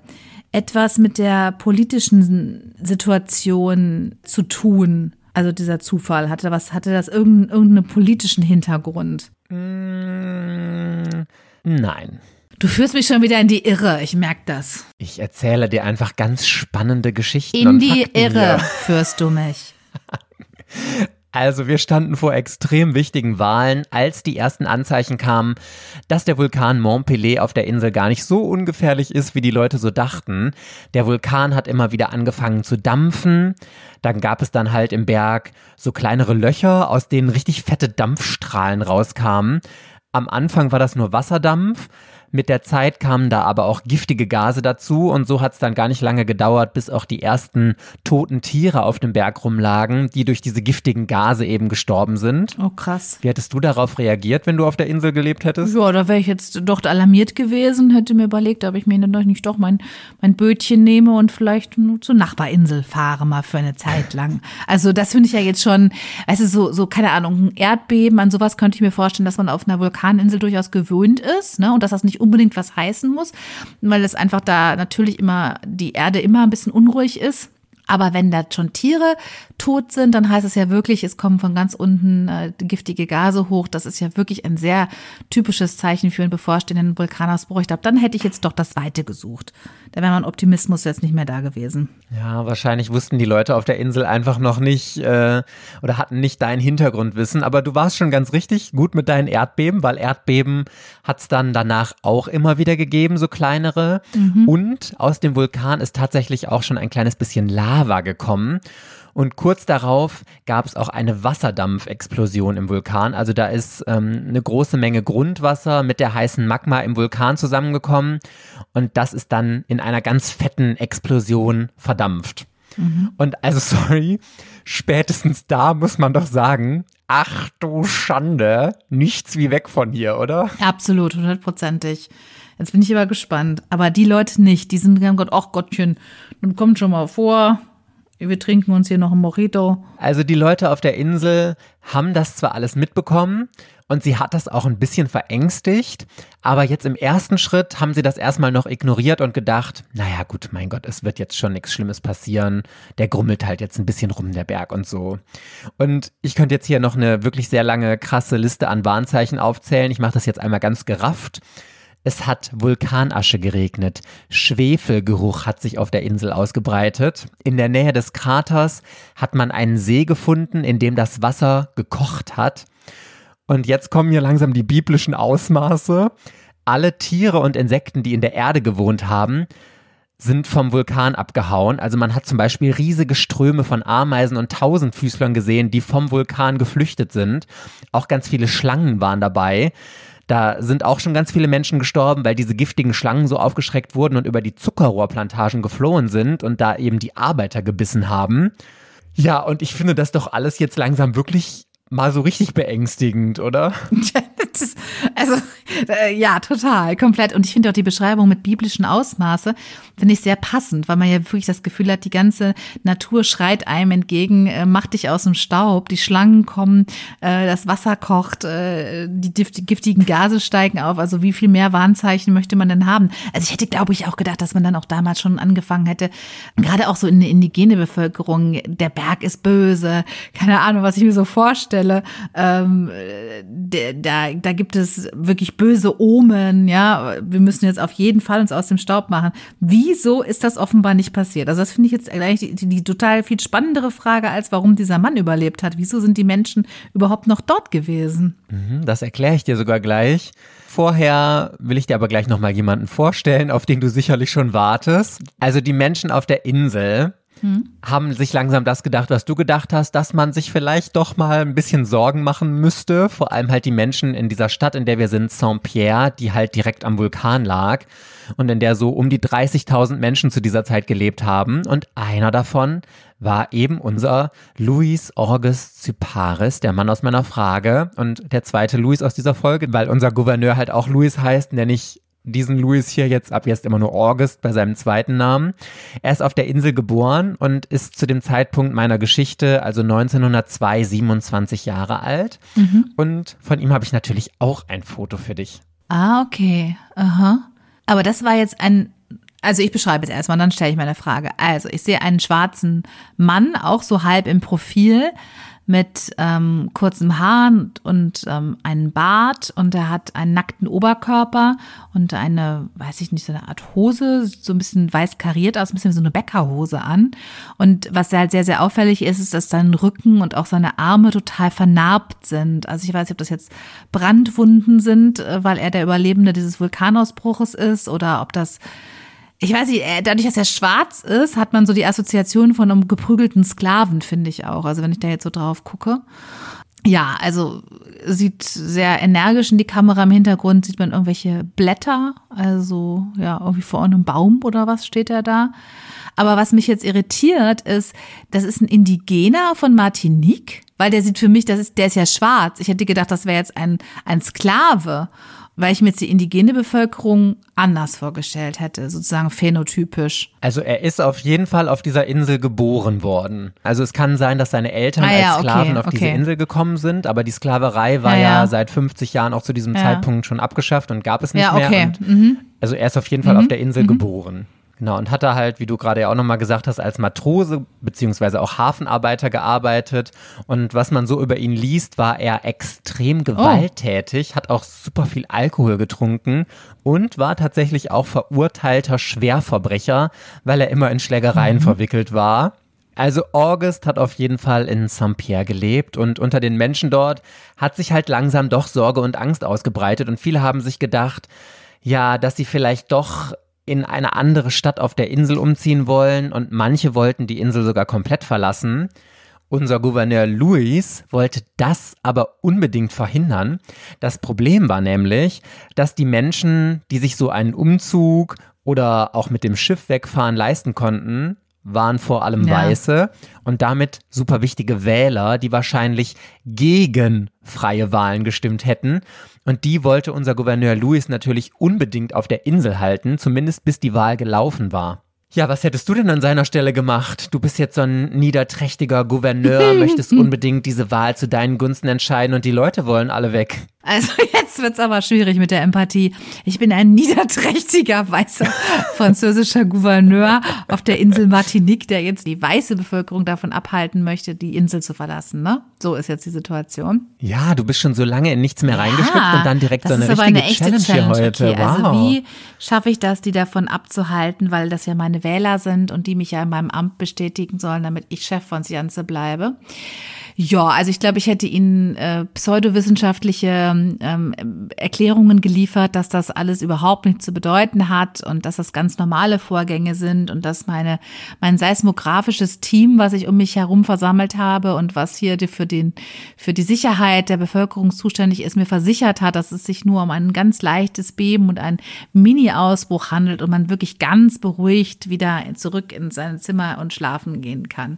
etwas mit der politischen Situation zu tun? Also dieser Zufall, hatte was, hatte das irgendeinen, irgendeinen politischen Hintergrund? Mm, nein. Du führst mich schon wieder in die Irre, ich merke das. Ich erzähle dir einfach ganz spannende Geschichten. In die Fakten Irre hier. führst du mich. Also wir standen vor extrem wichtigen Wahlen, als die ersten Anzeichen kamen, dass der Vulkan Mont Pelé auf der Insel gar nicht so ungefährlich ist, wie die Leute so dachten. Der Vulkan hat immer wieder angefangen zu dampfen. Dann gab es dann halt im Berg so kleinere Löcher, aus denen richtig fette Dampfstrahlen rauskamen. Am Anfang war das nur Wasserdampf. Mit der Zeit kamen da aber auch giftige Gase dazu und so hat es dann gar nicht lange gedauert, bis auch die ersten toten Tiere auf dem Berg rumlagen, die durch diese giftigen Gase eben gestorben sind. Oh, krass. Wie hättest du darauf reagiert, wenn du auf der Insel gelebt hättest? Ja, da wäre ich jetzt doch alarmiert gewesen, hätte mir überlegt, ob ich mir dann doch nicht doch mein, mein Bötchen nehme und vielleicht nur zur Nachbarinsel fahre mal für eine Zeit lang. Also das finde ich ja jetzt schon, also so, so, keine Ahnung, ein Erdbeben, an sowas könnte ich mir vorstellen, dass man auf einer Vulkaninsel durchaus gewöhnt ist, ne? Und dass das nicht unbedingt was heißen muss, weil es einfach da natürlich immer die Erde immer ein bisschen unruhig ist. Aber wenn da schon Tiere tot sind, dann heißt es ja wirklich, es kommen von ganz unten äh, giftige Gase hoch. Das ist ja wirklich ein sehr typisches Zeichen für einen bevorstehenden Vulkanausbruch. Ich glaube, dann hätte ich jetzt doch das Weite gesucht. Da wäre mein Optimismus jetzt nicht mehr da gewesen. Ja, wahrscheinlich wussten die Leute auf der Insel einfach noch nicht äh, oder hatten nicht dein Hintergrundwissen. Aber du warst schon ganz richtig gut mit deinen Erdbeben, weil Erdbeben hat es dann danach auch immer wieder gegeben, so kleinere. Mhm. Und aus dem Vulkan ist tatsächlich auch schon ein kleines bisschen Lava gekommen. Und kurz darauf gab es auch eine Wasserdampfexplosion im Vulkan. Also da ist ähm, eine große Menge Grundwasser mit der heißen Magma im Vulkan zusammengekommen. Und das ist dann in einer ganz fetten Explosion verdampft. Mhm. Und also, sorry, spätestens da muss man doch sagen, ach du Schande, nichts wie weg von hier, oder? Absolut, hundertprozentig. Jetzt bin ich aber gespannt. Aber die Leute nicht, die sind ganz Gott, ach Gottchen, nun kommt schon mal vor, wir trinken uns hier noch ein Mojito. Also die Leute auf der Insel haben das zwar alles mitbekommen und sie hat das auch ein bisschen verängstigt, aber jetzt im ersten Schritt haben sie das erstmal noch ignoriert und gedacht, naja gut, mein Gott, es wird jetzt schon nichts Schlimmes passieren, der grummelt halt jetzt ein bisschen rum, der Berg und so. Und ich könnte jetzt hier noch eine wirklich sehr lange, krasse Liste an Warnzeichen aufzählen, ich mache das jetzt einmal ganz gerafft. Es hat Vulkanasche geregnet. Schwefelgeruch hat sich auf der Insel ausgebreitet. In der Nähe des Kraters hat man einen See gefunden, in dem das Wasser gekocht hat. Und jetzt kommen hier langsam die biblischen Ausmaße. Alle Tiere und Insekten, die in der Erde gewohnt haben, sind vom Vulkan abgehauen. Also man hat zum Beispiel riesige Ströme von Ameisen und Tausendfüßlern gesehen, die vom Vulkan geflüchtet sind. Auch ganz viele Schlangen waren dabei. Da sind auch schon ganz viele Menschen gestorben, weil diese giftigen Schlangen so aufgeschreckt wurden und über die Zuckerrohrplantagen geflohen sind und da eben die Arbeiter gebissen haben. Ja, und ich finde das doch alles jetzt langsam wirklich mal so richtig beängstigend, oder? also, äh, ja, total, komplett. Und ich finde auch die Beschreibung mit biblischen Ausmaße, finde ich sehr passend, weil man ja wirklich das Gefühl hat, die ganze Natur schreit einem entgegen, äh, mach dich aus dem Staub, die Schlangen kommen, äh, das Wasser kocht, äh, die, giftigen Gase steigen auf. Also wie viel mehr Warnzeichen möchte man denn haben? Also ich hätte, glaube ich, auch gedacht, dass man dann auch damals schon angefangen hätte, gerade auch so in der indigene Bevölkerung, der Berg ist böse, keine Ahnung, was ich mir so vorstelle. Ähm, da, da gibt es wirklich böse Omen, ja. Wir müssen jetzt auf jeden Fall uns aus dem Staub machen. Wieso ist das offenbar nicht passiert? Also das finde ich jetzt eigentlich die, die total viel spannendere Frage, als warum dieser Mann überlebt hat. Wieso sind die Menschen überhaupt noch dort gewesen? Mhm, das erkläre ich dir sogar gleich. Vorher will ich dir aber gleich nochmal jemanden vorstellen, auf den du sicherlich schon wartest. Also die Menschen auf der Insel, hm. haben sich langsam das gedacht, was du gedacht hast, dass man sich vielleicht doch mal ein bisschen Sorgen machen müsste. Vor allem halt die Menschen in dieser Stadt, in der wir sind, Saint-Pierre, die halt direkt am Vulkan lag und in der so um die 30.000 Menschen zu dieser Zeit gelebt haben. Und einer davon war eben unser Luis August Cyparis, der Mann aus meiner Frage. Und der zweite Luis aus dieser Folge, weil unser Gouverneur halt auch Luis heißt, nenne ich diesen Louis hier jetzt ab jetzt immer nur August bei seinem zweiten Namen. Er ist auf der Insel geboren und ist zu dem Zeitpunkt meiner Geschichte, also 1902, 27 Jahre alt. Mhm. Und von ihm habe ich natürlich auch ein Foto für dich. Ah, okay. Aha. Aber das war jetzt ein also ich beschreibe es erstmal, dann stelle ich meine Frage. Also ich sehe einen schwarzen Mann, auch so halb im Profil, mit ähm, kurzem Haar und, und ähm, einen Bart und er hat einen nackten Oberkörper und eine, weiß ich nicht, so eine Art Hose, so ein bisschen weiß kariert aus, ein bisschen so eine Bäckerhose an. Und was halt sehr, sehr auffällig ist, ist, dass sein Rücken und auch seine Arme total vernarbt sind. Also ich weiß nicht, ob das jetzt Brandwunden sind, äh, weil er der Überlebende dieses Vulkanausbruches ist oder ob das ich weiß nicht, äh, dadurch, dass er schwarz ist, hat man so die Assoziation von einem geprügelten Sklaven, finde ich auch. Also wenn ich da jetzt so drauf gucke. Ja, also sieht sehr energisch in die Kamera. Im Hintergrund sieht man irgendwelche Blätter. Also ja, irgendwie vor einem Baum oder was steht er da. Aber was mich jetzt irritiert ist, das ist ein Indigener von Martinique, weil der sieht für mich, das ist, der ist ja schwarz. Ich hätte gedacht, das wäre jetzt ein, ein Sklave weil ich mir jetzt die indigene Bevölkerung anders vorgestellt hätte, sozusagen phänotypisch. Also er ist auf jeden Fall auf dieser Insel geboren worden. Also es kann sein, dass seine Eltern ah, ja, als Sklaven okay, auf okay. diese Insel gekommen sind, aber die Sklaverei war ja, ja seit 50 Jahren auch zu diesem. Zeitpunkt schon abgeschafft und gab es nicht ja, okay. mehr. Und mhm. Also er ist auf jeden Fall mhm. auf der Insel mhm. geboren. Genau, und hat da halt, wie du gerade ja auch nochmal gesagt hast, als Matrose beziehungsweise auch Hafenarbeiter gearbeitet. Und was man so über ihn liest, war er extrem oh. gewalttätig, oh. hat auch super viel Alkohol getrunken und war tatsächlich auch verurteilter Schwerverbrecher, weil er immer in Schlägereien mhm. verwickelt war. Also August hat auf jeden Fall in Saint-Pierre gelebt und unter den Menschen dort hat sich halt langsam doch Sorge und Angst ausgebreitet und viele haben sich gedacht, ja, dass sie vielleicht doch in eine andere Stadt auf der Insel umziehen wollen und manche wollten die Insel sogar komplett verlassen. Unser Gouverneur Louis wollte das aber unbedingt verhindern. Das Problem war nämlich, dass die Menschen, die sich so einen Umzug oder auch mit dem Schiff wegfahren leisten konnten, waren vor allem ja. Weiße und damit super wichtige Wähler, die wahrscheinlich gegen freie Wahlen gestimmt hätten. Und die wollte unser Gouverneur Louis natürlich unbedingt auf der Insel halten, zumindest bis die Wahl gelaufen war. Ja, was hättest du denn an seiner Stelle gemacht? Du bist jetzt so ein niederträchtiger Gouverneur, möchtest unbedingt diese Wahl zu deinen Gunsten entscheiden und die Leute wollen alle weg. Also jetzt wird's aber schwierig mit der Empathie. Ich bin ein niederträchtiger weißer französischer Gouverneur auf der Insel Martinique, der jetzt die weiße Bevölkerung davon abhalten möchte, die Insel zu verlassen. Ne? So ist jetzt die Situation. Ja, du bist schon so lange in nichts mehr reingeschlüpft ja, und dann direkt so eine richtige eine Challenge, Challenge, hier heute. Okay, also wow. Also wie schaffe ich das, die davon abzuhalten, weil das ja meine Wähler sind und die mich ja in meinem Amt bestätigen sollen, damit ich Chef von Sianze bleibe? Ja, also ich glaube, ich hätte Ihnen äh, pseudowissenschaftliche ähm, Erklärungen geliefert, dass das alles überhaupt nichts zu bedeuten hat und dass das ganz normale Vorgänge sind und dass meine mein seismografisches Team, was ich um mich herum versammelt habe und was hier für den für die Sicherheit der Bevölkerung zuständig ist, mir versichert hat, dass es sich nur um ein ganz leichtes Beben und ein Mini-Ausbruch handelt und man wirklich ganz beruhigt wieder zurück in sein Zimmer und schlafen gehen kann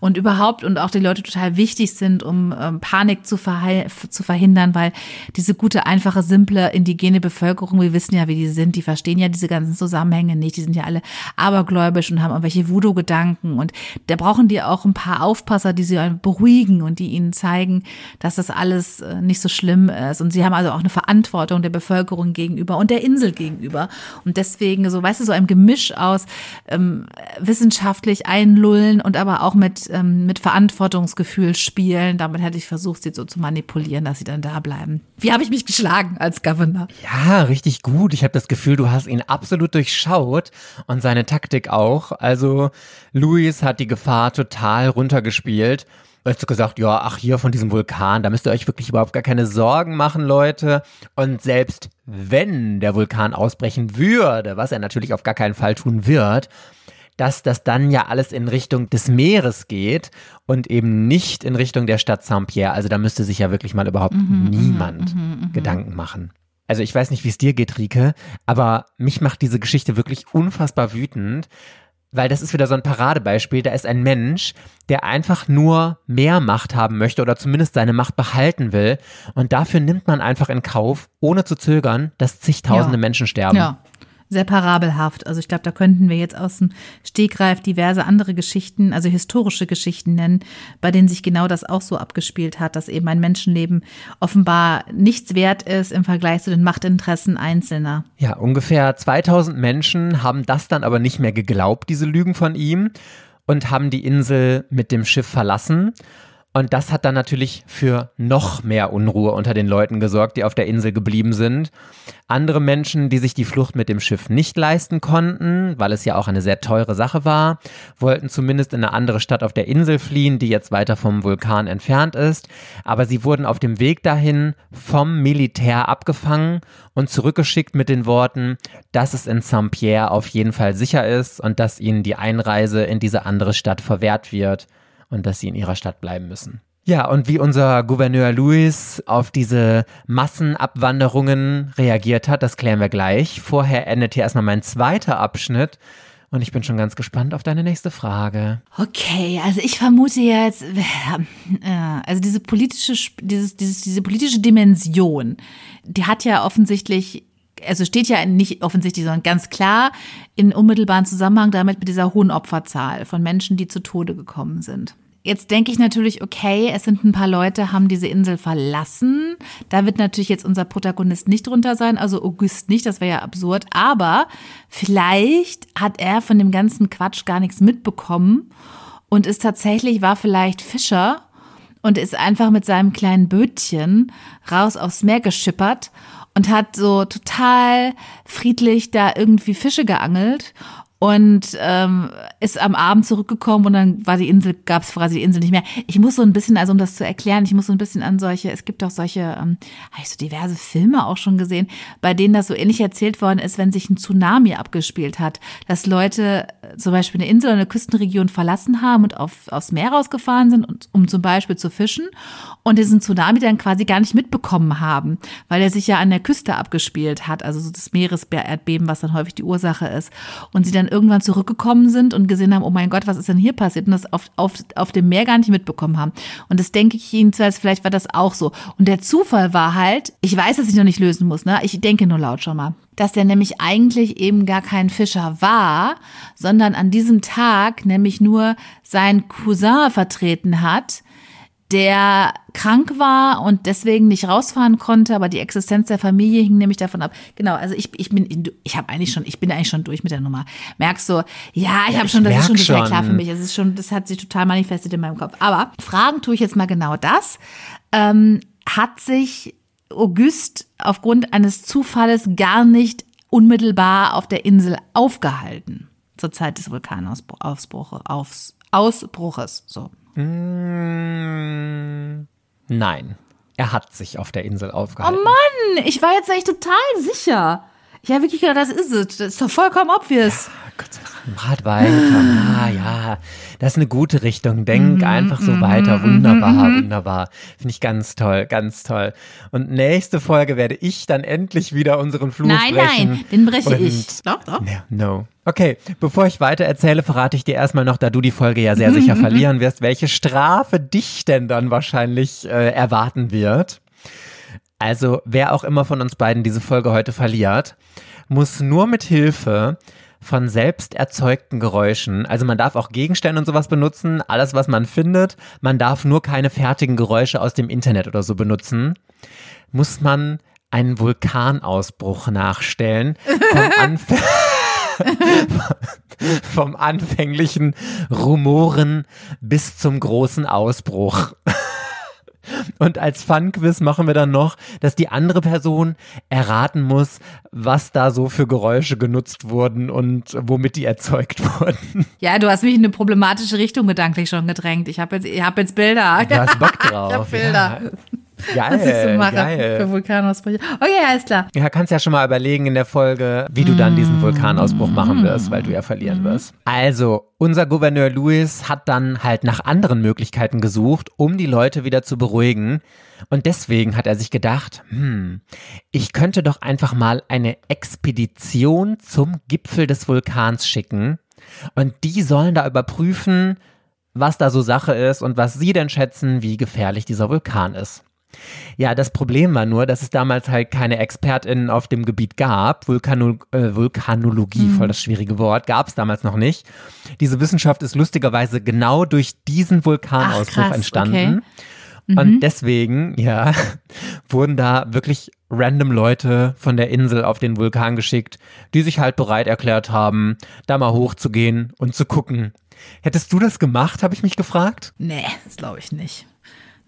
und überhaupt und auch die Leute total wichtig sind, um ähm, Panik zu, zu verhindern, weil diese gute, einfache, simple, indigene Bevölkerung, wir wissen ja, wie die sind, die verstehen ja diese ganzen Zusammenhänge nicht, die sind ja alle abergläubisch und haben irgendwelche Voodoo-Gedanken und da brauchen die auch ein paar Aufpasser, die sie beruhigen und die ihnen zeigen, dass das alles äh, nicht so schlimm ist und sie haben also auch eine Verantwortung der Bevölkerung gegenüber und der Insel gegenüber und deswegen so, weißt du, so ein Gemisch aus ähm, wissenschaftlich einlullen und aber auch mit mit, ähm, mit Verantwortungsgefühl spielen. Damit hätte ich versucht, sie so zu manipulieren, dass sie dann da bleiben. Wie habe ich mich geschlagen als Governor? Ja, richtig gut. Ich habe das Gefühl, du hast ihn absolut durchschaut und seine Taktik auch. Also Luis hat die Gefahr total runtergespielt. Hast du gesagt, ja, ach hier von diesem Vulkan, da müsst ihr euch wirklich überhaupt gar keine Sorgen machen, Leute. Und selbst wenn der Vulkan ausbrechen würde, was er natürlich auf gar keinen Fall tun wird, dass das dann ja alles in Richtung des Meeres geht und eben nicht in Richtung der Stadt Saint-Pierre. Also da müsste sich ja wirklich mal überhaupt mhm, mhm niemand mhm, mhm, Gedanken machen. Also ich weiß nicht, wie es dir geht, Rike, aber mich macht diese Geschichte wirklich unfassbar wütend, weil das ist wieder so ein Paradebeispiel. Da ist ein Mensch, der einfach nur mehr Macht haben möchte oder zumindest seine Macht behalten will. Und dafür nimmt man einfach in Kauf, ohne zu zögern, dass zigtausende ja. Menschen sterben. Ja, sehr parabelhaft. Also ich glaube, da könnten wir jetzt aus dem Stegreif diverse andere Geschichten, also historische Geschichten nennen, bei denen sich genau das auch so abgespielt hat, dass eben ein Menschenleben offenbar nichts wert ist im Vergleich zu den Machtinteressen Einzelner. Ja, ungefähr 2000 Menschen haben das dann aber nicht mehr geglaubt, diese Lügen von ihm, und haben die Insel mit dem Schiff verlassen. Und das hat dann natürlich für noch mehr Unruhe unter den Leuten gesorgt, die auf der Insel geblieben sind. Andere Menschen, die sich die Flucht mit dem Schiff nicht leisten konnten, weil es ja auch eine sehr teure Sache war, wollten zumindest in eine andere Stadt auf der Insel fliehen, die jetzt weiter vom Vulkan entfernt ist. Aber sie wurden auf dem Weg dahin vom Militär abgefangen und zurückgeschickt mit den Worten, dass es in Saint-Pierre auf jeden Fall sicher ist und dass ihnen die Einreise in diese andere Stadt verwehrt wird und dass sie in ihrer Stadt bleiben müssen. Ja, und wie unser Gouverneur Louis auf diese Massenabwanderungen reagiert hat, das klären wir gleich. Vorher endet hier erstmal mein zweiter Abschnitt. Und ich bin schon ganz gespannt auf deine nächste Frage. Okay, also ich vermute jetzt, äh, also diese politische, dieses, dieses, diese politische Dimension, die hat ja offensichtlich also steht ja nicht offensichtlich, sondern ganz klar in unmittelbaren Zusammenhang damit mit dieser hohen Opferzahl von Menschen, die zu Tode gekommen sind. Jetzt denke ich natürlich, okay, es sind ein paar Leute, haben diese Insel verlassen. Da wird natürlich jetzt unser Protagonist nicht drunter sein, also August nicht, das wäre ja absurd. Aber vielleicht hat er von dem ganzen Quatsch gar nichts mitbekommen und ist tatsächlich, war vielleicht Fischer und ist einfach mit seinem kleinen Bötchen raus aufs Meer geschippert und hat so total friedlich da irgendwie Fische geangelt und ähm, ist am Abend zurückgekommen und dann war die Insel, gab es quasi die Insel nicht mehr. Ich muss so ein bisschen, also um das zu erklären, ich muss so ein bisschen an solche, es gibt auch solche, ähm, habe ich so diverse Filme auch schon gesehen, bei denen das so ähnlich erzählt worden ist, wenn sich ein Tsunami abgespielt hat, dass Leute äh, zum Beispiel eine Insel oder eine Küstenregion verlassen haben und auf, aufs Meer rausgefahren sind, um zum Beispiel zu fischen und diesen Tsunami dann quasi gar nicht mitbekommen haben, weil er sich ja an der Küste abgespielt hat, also so das Meereserdbeben, was dann häufig die Ursache ist. Und sie dann dann irgendwann zurückgekommen sind und gesehen haben, oh mein Gott, was ist denn hier passiert? Und das auf, auf, auf dem Meer gar nicht mitbekommen haben. Und das denke ich jedenfalls, vielleicht war das auch so. Und der Zufall war halt, ich weiß, dass ich noch nicht lösen muss, ne? Ich denke nur laut schon mal dass der nämlich eigentlich eben gar kein Fischer war, sondern an diesem Tag nämlich nur sein Cousin vertreten hat, der krank war und deswegen nicht rausfahren konnte, aber die Existenz der Familie hing nämlich davon ab. Genau, also ich, ich bin, ich habe eigentlich schon, ich bin eigentlich schon durch mit der Nummer. Merkst du, ja, ich habe schon, das ist schon total klar für mich. Es ist schon, das hat sich total manifestiert in meinem Kopf. Aber fragen tue ich jetzt mal genau das. Ähm, hat sich August aufgrund eines Zufalles gar nicht unmittelbar auf der Insel aufgehalten zur Zeit des Vulkanausbruches. Ausbruches, so. Mm, nein. Er hat sich auf der Insel aufgehalten. Oh Mann, ich war jetzt echt total sicher. Habe wirklich gedacht, das ist es. Das ist doch vollkommen obvious. Ja, Gott sei Dank. Rat weiter. Ah, ja, das ist eine gute Richtung. Denk mm einfach so mm weiter. Wunderbar, mm wunderbar. Finde ich ganz toll, ganz toll. Und nächste Folge werde ich dann endlich wieder unseren Fluch nein, brechen. Nein, nein, den breche ich. Doch, doch. No, no. Okay, bevor ich weiter erzähle, verrate ich dir erstmal noch, da du die Folge ja sehr sicher verlieren wirst, welche Strafe dich denn dann wahrscheinlich äh, erwarten wird. Also, wer auch immer von uns beiden diese Folge heute verliert, muss nur mit Hilfe von selbst erzeugten Geräuschen. Also man darf auch Gegenstände und sowas benutzen, alles was man findet. Man darf nur keine fertigen Geräusche aus dem Internet oder so benutzen. Muss man einen Vulkanausbruch nachstellen vom, Anf vom anfänglichen Rumoren bis zum großen Ausbruch. Und als Fun-Quiz machen wir dann noch, dass die andere Person erraten muss, was da so für Geräusche genutzt wurden und womit die erzeugt wurden. Ja, du hast mich in eine problematische Richtung gedanklich schon gedrängt. Ich habe jetzt, hab jetzt Bilder. Du hast Bock drauf. ich hab Bilder. Ja. Geil, was ich so mache geil. für Vulkanausbrüche. Okay, alles klar. Ja, kannst ja schon mal überlegen in der Folge, wie du dann diesen Vulkanausbruch machen wirst, weil du ja verlieren wirst. Also, unser Gouverneur Louis hat dann halt nach anderen Möglichkeiten gesucht, um die Leute wieder zu beruhigen. Und deswegen hat er sich gedacht, hm, ich könnte doch einfach mal eine Expedition zum Gipfel des Vulkans schicken. Und die sollen da überprüfen, was da so Sache ist und was sie denn schätzen, wie gefährlich dieser Vulkan ist. Ja, das Problem war nur, dass es damals halt keine ExpertInnen auf dem Gebiet gab. Vulkano äh, Vulkanologie, mhm. voll das schwierige Wort, gab es damals noch nicht. Diese Wissenschaft ist lustigerweise genau durch diesen Vulkanausbruch Ach, krass, entstanden. Okay. Und mhm. deswegen, ja, wurden da wirklich random Leute von der Insel auf den Vulkan geschickt, die sich halt bereit erklärt haben, da mal hochzugehen und zu gucken. Hättest du das gemacht, habe ich mich gefragt? Nee, das glaube ich nicht.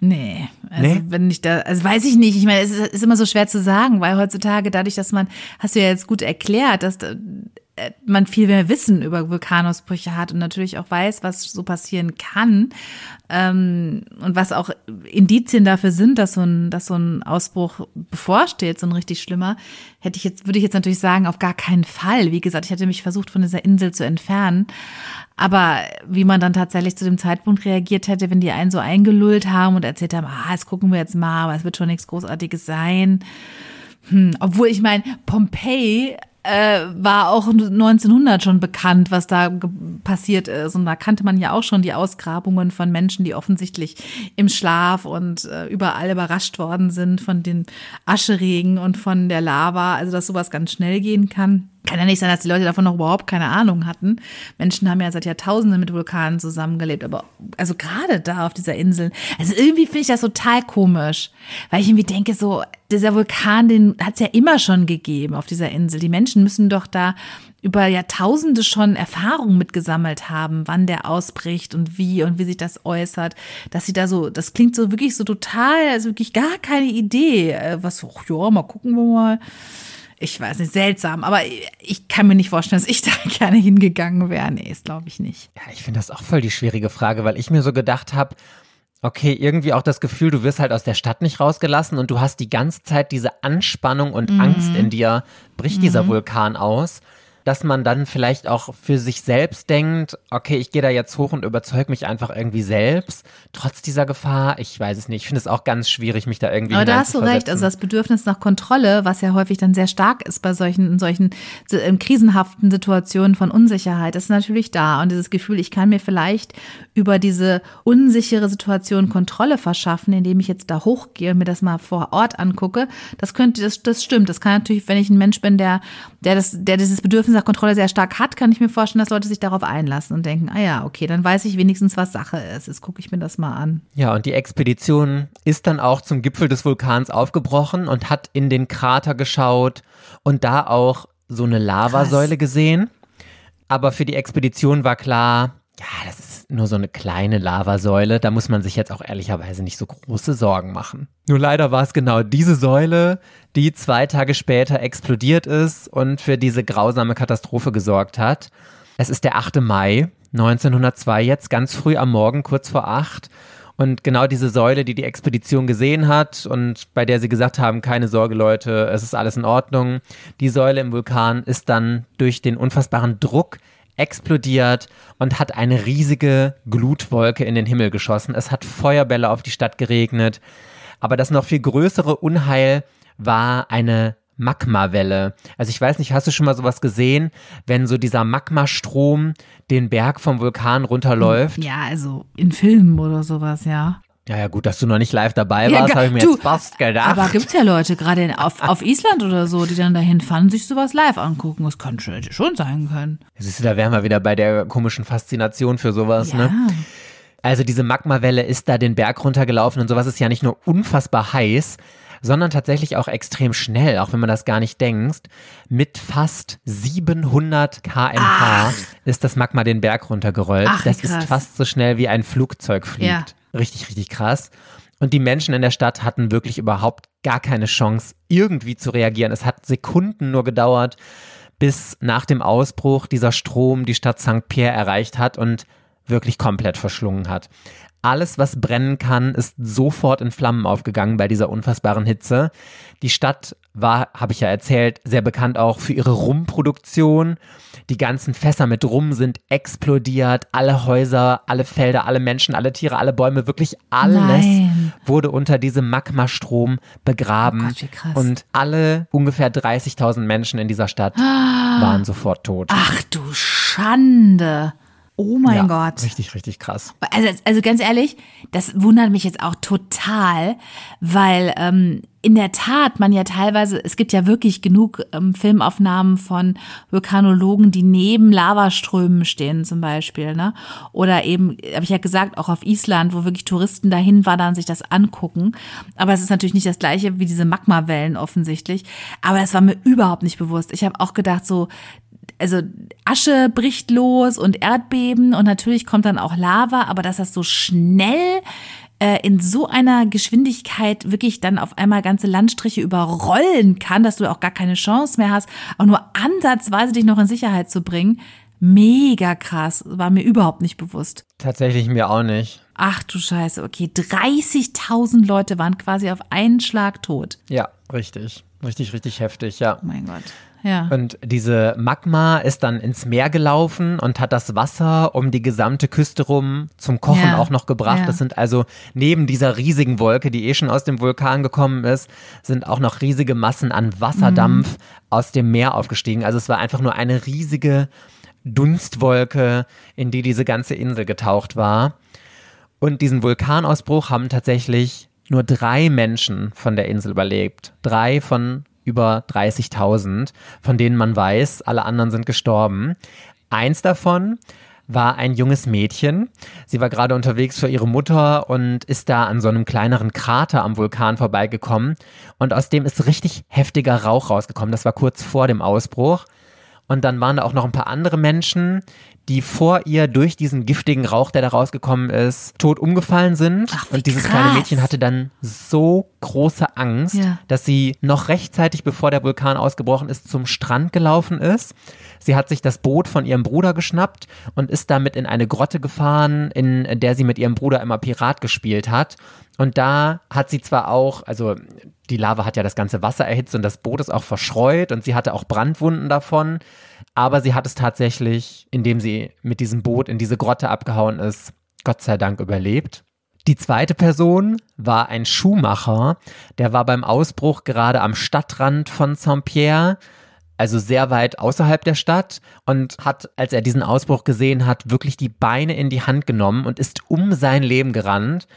Nee, also nee? wenn ich da, also weiß ich nicht. Ich meine, es ist, ist, immer so schwer zu sagen, weil heutzutage dadurch, dass man, hast du ja jetzt gut erklärt, dass man viel mehr Wissen über Vulkanausbrüche hat und natürlich auch weiß, was so passieren kann ähm, und was auch Indizien dafür sind, dass so ein, dass so ein Ausbruch bevorsteht, so ein richtig schlimmer, hätte ich jetzt, würde ich jetzt natürlich sagen, auf gar keinen Fall. Wie gesagt, ich hätte mich versucht, von dieser Insel zu entfernen. Aber wie man dann tatsächlich zu dem Zeitpunkt reagiert hätte, wenn die einen so eingelullt haben und erzählt haben, ah, jetzt gucken wir jetzt mal, aber es wird schon nichts Großartiges sein. Hm, obwohl ich meine, Pompeii äh, war auch 1900 schon bekannt, was da passiert ist. Und da kannte man ja auch schon die Ausgrabungen von Menschen, die offensichtlich im Schlaf und äh, überall überrascht worden sind von den Ascheregen und von der Lava. Also, dass sowas ganz schnell gehen kann. Kann ja nicht sein, dass die Leute davon noch überhaupt keine Ahnung hatten. Menschen haben ja seit Jahrtausenden mit Vulkanen zusammengelebt, aber also gerade da auf dieser Insel. Also irgendwie finde ich das total komisch, weil ich irgendwie denke, so, dieser Vulkan, den hat es ja immer schon gegeben auf dieser Insel. Die Menschen müssen doch da über Jahrtausende schon Erfahrungen mitgesammelt haben, wann der ausbricht und wie und wie sich das äußert, dass sie da so, das klingt so wirklich so total, also wirklich gar keine Idee, äh, was, ach ja, mal gucken wir mal ich weiß nicht, seltsam, aber ich kann mir nicht vorstellen, dass ich da gerne hingegangen wäre. Nee, das glaube ich nicht. Ja, ich finde das auch voll die schwierige Frage, weil ich mir so gedacht habe, okay, irgendwie auch das Gefühl, du wirst halt aus der Stadt nicht rausgelassen und du hast die ganze Zeit diese Anspannung und mhm. Angst in dir, bricht mhm. dieser Vulkan aus dass man dann vielleicht auch für sich selbst denkt, okay, ich gehe da jetzt hoch und überzeuge mich einfach irgendwie selbst, trotz dieser Gefahr. Ich weiß es nicht. Ich finde es auch ganz schwierig, mich da irgendwie Aber da hast du recht. Also das Bedürfnis nach Kontrolle, was ja häufig dann sehr stark ist bei solchen, solchen krisenhaften Situationen von Unsicherheit, ist natürlich da. Und dieses Gefühl, ich kann mir vielleicht über diese unsichere Situation Kontrolle verschaffen, indem ich jetzt da hochgehe und mir das mal vor Ort angucke, das könnte, das, das stimmt. Das kann natürlich, wenn ich ein Mensch bin, der, der das, der dieses Bedürfnis nach Kontrolle sehr stark hat, kann ich mir vorstellen, dass Leute sich darauf einlassen und denken, ah ja, okay, dann weiß ich wenigstens, was Sache ist. Jetzt gucke ich mir das mal an. Ja, und die Expedition ist dann auch zum Gipfel des Vulkans aufgebrochen und hat in den Krater geschaut und da auch so eine Lavasäule Krass. gesehen. Aber für die Expedition war klar, ja, das ist nur so eine kleine Lavasäule. Da muss man sich jetzt auch ehrlicherweise nicht so große Sorgen machen. Nur leider war es genau diese Säule, die zwei Tage später explodiert ist und für diese grausame Katastrophe gesorgt hat. Es ist der 8. Mai 1902 jetzt, ganz früh am Morgen, kurz vor acht. Und genau diese Säule, die die Expedition gesehen hat und bei der sie gesagt haben, keine Sorge Leute, es ist alles in Ordnung, die Säule im Vulkan ist dann durch den unfassbaren Druck explodiert und hat eine riesige Glutwolke in den Himmel geschossen. Es hat Feuerbälle auf die Stadt geregnet. Aber das noch viel größere Unheil war eine Magmawelle. Also ich weiß nicht, hast du schon mal sowas gesehen, wenn so dieser Magmastrom den Berg vom Vulkan runterläuft? Ja, also in Filmen oder sowas, ja. Ja, ja, gut, dass du noch nicht live dabei warst, ja, habe ich mir du, jetzt fast gedacht. Aber gibt es ja Leute, gerade auf, auf Island oder so, die dann dahin fahren, sich sowas live angucken. Das könnte schon sein können. Siehst du, da wären wir wieder bei der komischen Faszination für sowas, ne? ja. ne? Also diese Magmawelle ist da den Berg runtergelaufen und sowas ist ja nicht nur unfassbar heiß, sondern tatsächlich auch extrem schnell, auch wenn man das gar nicht denkt. Mit fast 700 kmh ist das Magma den Berg runtergerollt. Ach, das krass. ist fast so schnell wie ein Flugzeug fliegt. Ja. Richtig, richtig krass. Und die Menschen in der Stadt hatten wirklich überhaupt gar keine Chance, irgendwie zu reagieren. Es hat Sekunden nur gedauert, bis nach dem Ausbruch dieser Strom die Stadt St. Pierre erreicht hat und wirklich komplett verschlungen hat. Alles, was brennen kann, ist sofort in Flammen aufgegangen bei dieser unfassbaren Hitze. Die Stadt war, habe ich ja erzählt, sehr bekannt auch für ihre Rumproduktion. Die ganzen Fässer mit Rum sind explodiert. Alle Häuser, alle Felder, alle Menschen, alle Tiere, alle Bäume, wirklich alles Nein. wurde unter diesem Magmastrom begraben. Oh Gott, Und alle ungefähr 30.000 Menschen in dieser Stadt ah. waren sofort tot. Ach du Schande. Oh mein ja, Gott. Richtig, richtig krass. Also, also ganz ehrlich, das wundert mich jetzt auch total, weil ähm, in der Tat man ja teilweise, es gibt ja wirklich genug ähm, Filmaufnahmen von Vulkanologen, die neben Lavaströmen stehen zum Beispiel, ne? Oder eben, habe ich ja gesagt, auch auf Island, wo wirklich Touristen dahin wandern, sich das angucken. Aber es ist natürlich nicht das gleiche wie diese Magmawellen offensichtlich. Aber es war mir überhaupt nicht bewusst. Ich habe auch gedacht, so, also Asche bricht los und Erdbeben und natürlich kommt dann auch Lava, aber dass das so schnell äh, in so einer Geschwindigkeit wirklich dann auf einmal ganze Landstriche überrollen kann, dass du auch gar keine Chance mehr hast, auch nur ansatzweise dich noch in Sicherheit zu bringen. Mega krass, war mir überhaupt nicht bewusst. Tatsächlich mir auch nicht. Ach du Scheiße, okay, 30.000 Leute waren quasi auf einen Schlag tot. Ja, richtig. Richtig, richtig heftig, ja. Oh mein Gott. Ja. Und diese Magma ist dann ins Meer gelaufen und hat das Wasser um die gesamte Küste rum zum Kochen Ja. auch noch gebracht. Ja. Das sind also neben dieser riesigen Wolke, die eh schon aus dem Vulkan gekommen ist, sind auch noch riesige Massen an Wasserdampf Mhm. aus dem Meer aufgestiegen. Also es war einfach nur eine riesige Dunstwolke, in die diese ganze Insel getaucht war. Und diesen Vulkanausbruch haben tatsächlich nur drei Menschen von der Insel überlebt. Drei von über 30.000, von denen man weiß, alle anderen sind gestorben. Eins davon war ein junges Mädchen. Sie war gerade unterwegs für ihre Mutter und ist da an so einem kleineren Krater am Vulkan vorbeigekommen. Und aus dem ist richtig heftiger Rauch rausgekommen. Das war kurz vor dem Ausbruch. Und dann waren da auch noch ein paar andere Menschen, die vor ihr durch diesen giftigen Rauch, der da rausgekommen ist, tot umgefallen sind. Ach, und dieses krass. kleine Mädchen hatte dann so große Angst, Ja. dass sie noch rechtzeitig, bevor der Vulkan ausgebrochen ist, zum Strand gelaufen ist. Sie hat sich das Boot von ihrem Bruder geschnappt und ist damit in eine Grotte gefahren, in der sie mit ihrem Bruder immer Pirat gespielt hat. Und da hat sie zwar auch, also die Lava hat ja das ganze Wasser erhitzt und das Boot ist auch verschreut und sie hatte auch Brandwunden davon. Aber sie hat es tatsächlich, indem sie mit diesem Boot in diese Grotte abgehauen ist, Gott sei Dank überlebt. Die zweite Person war ein Schuhmacher, der war beim Ausbruch gerade am Stadtrand von Saint-Pierre, also sehr weit außerhalb der Stadt und hat, als er diesen Ausbruch gesehen hat, wirklich die Beine in die Hand genommen und ist um sein Leben gerannt.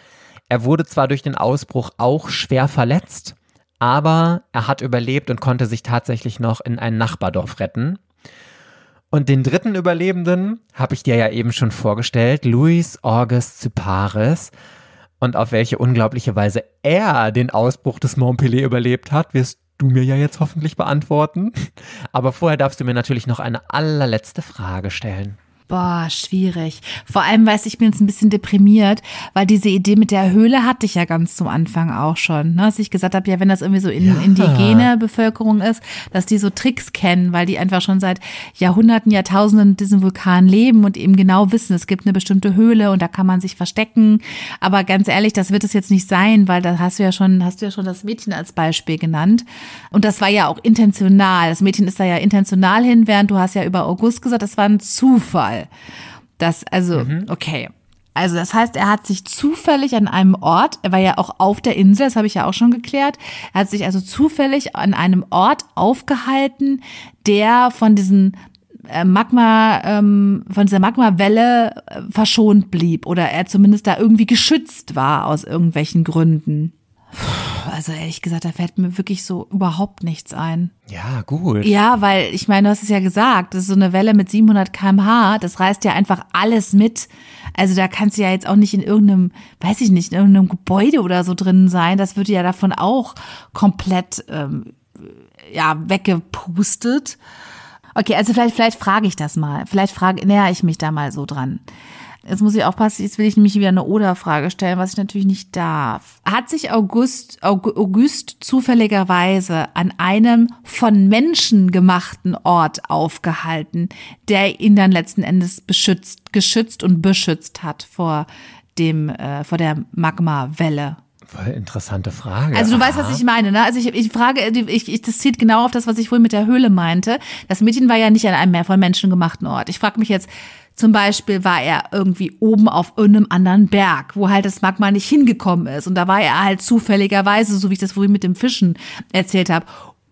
Er wurde zwar durch den Ausbruch auch schwer verletzt, aber er hat überlebt und konnte sich tatsächlich noch in ein Nachbardorf retten. Und den dritten Überlebenden habe ich dir ja eben schon vorgestellt, Luis August Cyparis. Und auf welche unglaubliche Weise er den Ausbruch des Montpellier überlebt hat, wirst du mir ja jetzt hoffentlich beantworten. Aber vorher darfst du mir natürlich noch eine allerletzte Frage stellen. Boah, schwierig. Vor allem, weiß ich, bin jetzt ein bisschen deprimiert, weil diese Idee mit der Höhle hatte ich ja ganz zum Anfang auch schon. Ne? Dass ich gesagt habe, ja, wenn das irgendwie so in, Ja. indigene Bevölkerung ist, dass die so Tricks kennen, weil die einfach schon seit Jahrhunderten, Jahrtausenden in diesem Vulkan leben und eben genau wissen, es gibt eine bestimmte Höhle und da kann man sich verstecken. Aber ganz ehrlich, das wird es jetzt nicht sein, weil da hast du ja schon, hast du ja schon das Mädchen als Beispiel genannt. Und das war ja auch intentional. Das Mädchen ist da ja intentional hin, während du hast ja über August gesagt, das war ein Zufall. Das, also, okay. Also das heißt, er hat sich zufällig an einem Ort, er war ja auch auf der Insel, das habe ich ja auch schon geklärt, er hat sich also zufällig an einem Ort aufgehalten, der von diesen äh, Magma, ähm, von dieser Magmawelle äh, verschont blieb oder er zumindest da irgendwie geschützt war aus irgendwelchen Gründen. Puh, Also ehrlich gesagt, da fällt mir wirklich so überhaupt nichts ein. Ja, gut. Ja, weil ich meine, du hast es ja gesagt, das ist so eine Welle mit 700 km/h, das reißt ja einfach alles mit. Also da kannst du ja jetzt auch nicht in irgendeinem, weiß ich nicht, in irgendeinem Gebäude oder so drin sein. Das würde ja davon auch komplett ähm, ja weggepustet. Okay, also vielleicht, vielleicht frage ich das mal. Vielleicht frage, näher ich mich da mal so dran. Jetzt muss ich aufpassen, jetzt will ich nämlich wieder eine Oder-Frage stellen, was ich natürlich nicht darf. Hat sich August, Aug- August zufälligerweise an einem von Menschen gemachten Ort aufgehalten, der ihn dann letzten Endes beschützt, geschützt und beschützt hat vor dem, äh, vor der Magmawelle? Voll interessante Frage. Also du weißt, Aha. was ich meine, ne? Also ich, ich frage, ich, ich, das zielt genau auf das, was ich vorhin mit der Höhle meinte. Das Mädchen war ja nicht an einem mehr von Menschen gemachten Ort. Ich frage mich jetzt, zum Beispiel war er irgendwie oben auf irgendeinem anderen Berg, wo halt das Magma nicht hingekommen ist. Und da war er halt zufälligerweise, so wie ich das vorhin mit dem Fischen erzählt habe.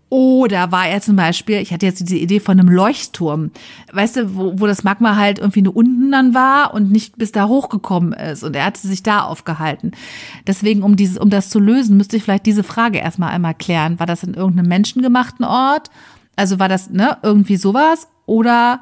Oder war er zum Beispiel, ich hatte jetzt diese Idee von einem Leuchtturm, weißt du, wo, wo das Magma halt irgendwie nur unten dann war und nicht bis da hochgekommen ist und er hatte sich da aufgehalten. Deswegen, um dieses, um das zu lösen, müsste ich vielleicht diese Frage erstmal einmal klären. War das in irgendeinem menschengemachten Ort? Also war das, ne, irgendwie sowas? Oder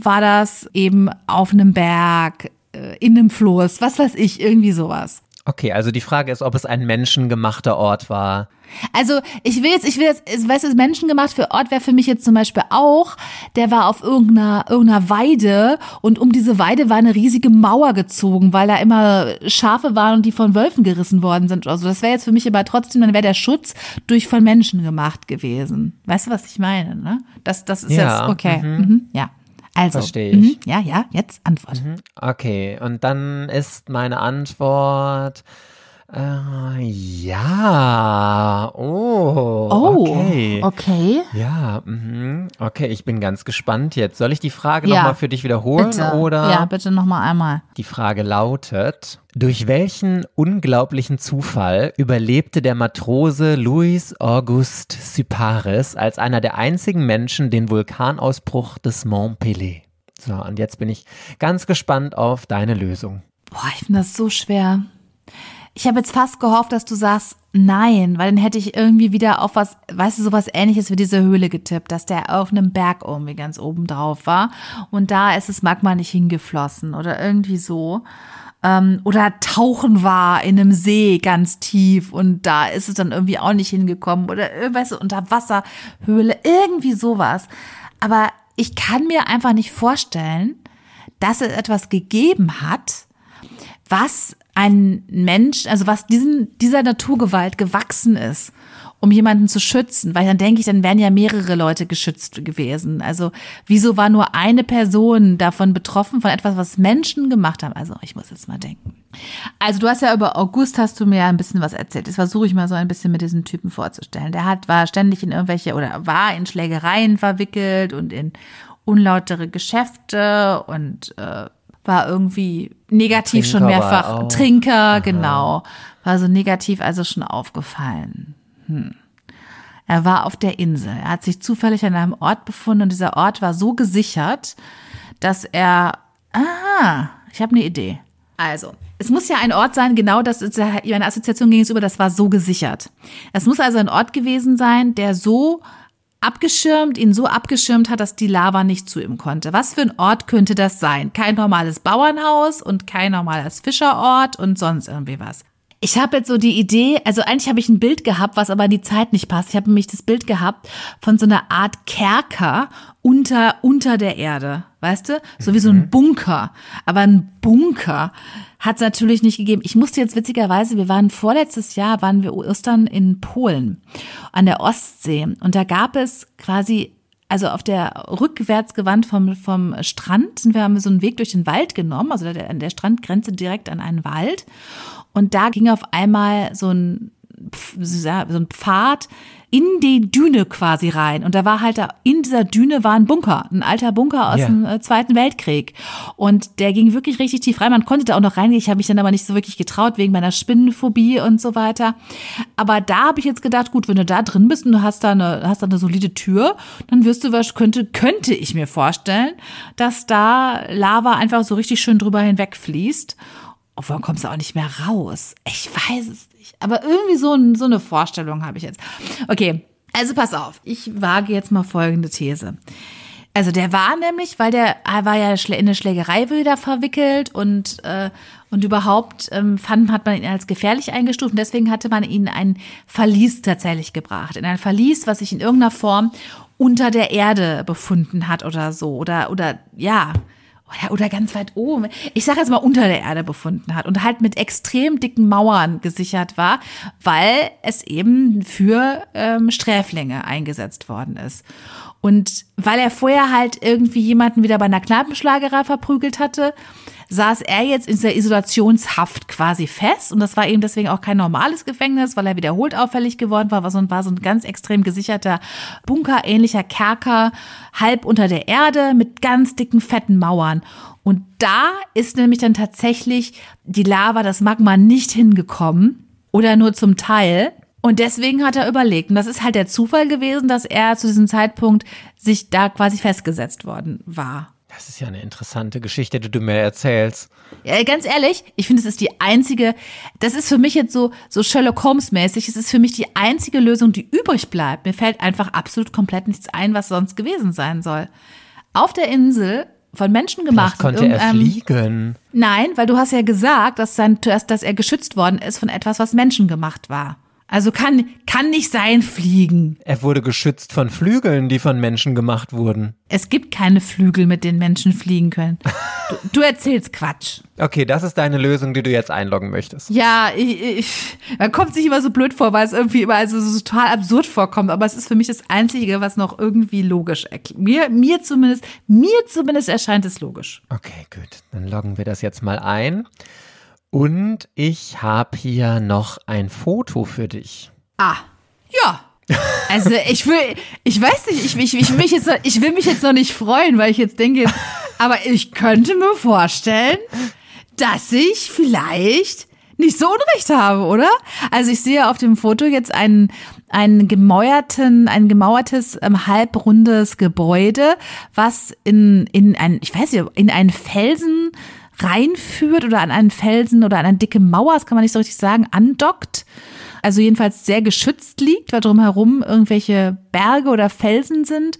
war das eben auf einem Berg, äh, in einem Fluss, was weiß ich, irgendwie sowas? Okay, also die Frage ist, ob es ein menschengemachter Ort war. Also ich will jetzt, ich will jetzt, weißt du, menschengemacht für Ort wäre für mich jetzt zum Beispiel auch, der war auf irgendeiner, irgendeiner Weide und um diese Weide war eine riesige Mauer gezogen, weil da immer Schafe waren und die von Wölfen gerissen worden sind. Also das wäre jetzt für mich aber trotzdem, dann wäre der Schutz durch von Menschen gemacht gewesen. Weißt du, was ich meine? Ne? Das, das ist Ja, jetzt okay. mhm. Mhm. Ja. Also, Verstehe ich. mhm. ja, ja, jetzt Antwort. Okay, und dann ist meine Antwort. Äh, ja. Oh. Oh, Okay. okay. Ja, mhm. okay, ich bin ganz gespannt jetzt. Soll ich die Frage Ja. nochmal für dich wiederholen? Bitte. Oder? Ja, bitte nochmal einmal. Die Frage lautet, durch welchen unglaublichen Zufall überlebte der Matrose Louis Auguste Syparis als einer der einzigen Menschen den Vulkanausbruch des Mont Pelé? So, und jetzt bin ich ganz gespannt auf deine Lösung. Boah, ich finde das so schwer. Ich habe jetzt fast gehofft, dass du sagst nein, weil dann hätte ich irgendwie wieder auf was, weißt du, sowas ähnliches wie diese Höhle getippt, dass der auf einem Berg irgendwie ganz oben drauf war und da ist das Magma nicht hingeflossen oder irgendwie so. Ähm, oder tauchen war in einem See ganz tief und da ist es dann irgendwie auch nicht hingekommen oder weißt du, Unterwasserhöhle, irgendwie sowas. Aber ich kann mir einfach nicht vorstellen, dass es etwas gegeben hat, was ein Mensch, also was diesen, dieser Naturgewalt gewachsen ist, um jemanden zu schützen, weil dann denke ich, dann wären ja mehrere Leute geschützt gewesen. Also wieso war nur eine Person davon betroffen, von etwas, was Menschen gemacht haben? Also ich muss jetzt mal denken. Also du hast ja über August hast du mir ja ein bisschen was erzählt. Das versuche ich mal so ein bisschen mit diesem Typen vorzustellen. Der hat, war ständig in irgendwelche oder war in Schlägereien verwickelt und in unlautere Geschäfte und äh, war irgendwie negativ schon Trinker war mehrfach. Trinker, genau. War so negativ also schon aufgefallen. Hm. Er war auf der Insel. Er hat sich zufällig an einem Ort befunden und dieser Ort war so gesichert, dass er. Ah, ich habe eine Idee. Also, es muss ja ein Ort sein, genau das ist ja meine Assoziation ging es über, das war so gesichert. Es muss also ein Ort gewesen sein, der so abgeschirmt, ihn so abgeschirmt hat, dass die Lava nicht zu ihm konnte. Was für ein Ort könnte das sein? Kein normales Bauernhaus und kein normales Fischerort und sonst irgendwie was. Ich habe jetzt so die Idee, also eigentlich habe ich ein Bild gehabt, was aber in die Zeit nicht passt. Ich habe nämlich das Bild gehabt von so einer Art Kerker unter, unter der Erde, weißt du? So wie so ein Bunker. Aber ein Bunker hat es natürlich nicht gegeben. Ich musste jetzt witzigerweise, wir waren vorletztes Jahr, waren wir Ostern in Polen an der Ostsee und da gab es quasi also auf der rückwärtsgewandt vom, vom Strand sind wir, haben so einen Weg durch den Wald genommen, also der, an der Strandgrenze direkt an einen Wald. Und da ging auf einmal so ein, so ein Pfad in die Düne quasi rein. Und da war halt da, in dieser Düne war ein Bunker, ein alter Bunker aus Ja. dem äh, Zweiten Weltkrieg. Und der ging wirklich richtig tief rein. Man konnte da auch noch reingehen. Ich habe mich dann aber nicht so wirklich getraut, wegen meiner Spinnenphobie und so weiter. Aber da habe ich jetzt gedacht, gut, wenn du da drin bist und du hast da eine, hast da eine solide Tür, dann wirst du was, könnte, könnte ich mir vorstellen, dass da Lava einfach so richtig schön drüber hinwegfließt. Und warum kommst du auch nicht mehr raus? Ich weiß es. Aber irgendwie so, so eine Vorstellung habe ich jetzt. Okay, also pass auf. Ich wage jetzt mal folgende These. Also der war nämlich, weil der er war ja in eine Schlägerei wieder verwickelt und äh, und überhaupt ähm, fand hat man ihn als gefährlich eingestuft und deswegen hatte man ihn in ein Verlies tatsächlich gebracht, in ein Verlies, was sich in irgendeiner Form unter der Erde befunden hat oder so oder oder ja oder, oder ganz weit oben. Ich sage jetzt mal unter der Erde befunden hat und halt mit extrem dicken Mauern gesichert war, weil es eben für ähm, Sträflinge eingesetzt worden ist. Und weil er vorher halt irgendwie jemanden wieder bei einer Kneipenschlagerei verprügelt hatte, saß er jetzt in dieser Isolationshaft quasi fest. Und das war eben deswegen auch kein normales Gefängnis, weil er wiederholt auffällig geworden war, ein, war so ein ganz extrem gesicherter bunkerähnlicher Kerker, halb unter der Erde mit ganz dicken, fetten Mauern. Und da ist nämlich dann tatsächlich die Lava, das Magma nicht hingekommen oder nur zum Teil. Und deswegen hat er überlegt, und das ist halt der Zufall gewesen, dass er zu diesem Zeitpunkt sich da quasi festgesetzt worden war. Das ist ja eine interessante Geschichte, die du mir erzählst. Ja, ganz ehrlich, ich finde, es ist die einzige, das ist für mich jetzt so, so Sherlock Holmes-mäßig, es ist für mich die einzige Lösung, die übrig bleibt. Mir fällt einfach absolut komplett nichts ein, was sonst gewesen sein soll. Auf der Insel von Menschen gemacht. Vielleicht konnte er fliegen. Nein, weil du hast ja gesagt, dass, sein, dass er geschützt worden ist von etwas, was menschengemacht war. Also kann, kann nicht sein Fliegen. Er wurde geschützt von Flügeln, die von Menschen gemacht wurden. Es gibt keine Flügel, mit denen Menschen fliegen können. Du, du erzählst Quatsch. Okay, das ist deine Lösung, die du jetzt einloggen möchtest. Ja, ich, ich, man kommt sich immer so blöd vor, weil es irgendwie immer also so total absurd vorkommt. Aber es ist für mich das Einzige, was noch irgendwie logisch erklärt. Mir, mir zumindest, mir zumindest erscheint es logisch. Okay, gut. Dann loggen wir das jetzt mal ein. Und ich habe hier noch ein Foto für dich. Ah, ja. Also ich will, ich weiß nicht, ich, ich, ich, will mich jetzt, noch, ich will mich jetzt noch nicht freuen, weil ich jetzt denke, aber ich könnte mir vorstellen, dass ich vielleicht nicht so Unrecht habe, oder? Also ich sehe auf dem Foto jetzt einen, einen gemauerten, ein gemauertes, ähm, halbrundes Gebäude, was in, in ein, ich weiß nicht, in einen Felsen reinführt oder an einen Felsen oder an eine dicke Mauer, das kann man nicht so richtig sagen, andockt. Also jedenfalls sehr geschützt liegt, weil drumherum irgendwelche Berge oder Felsen sind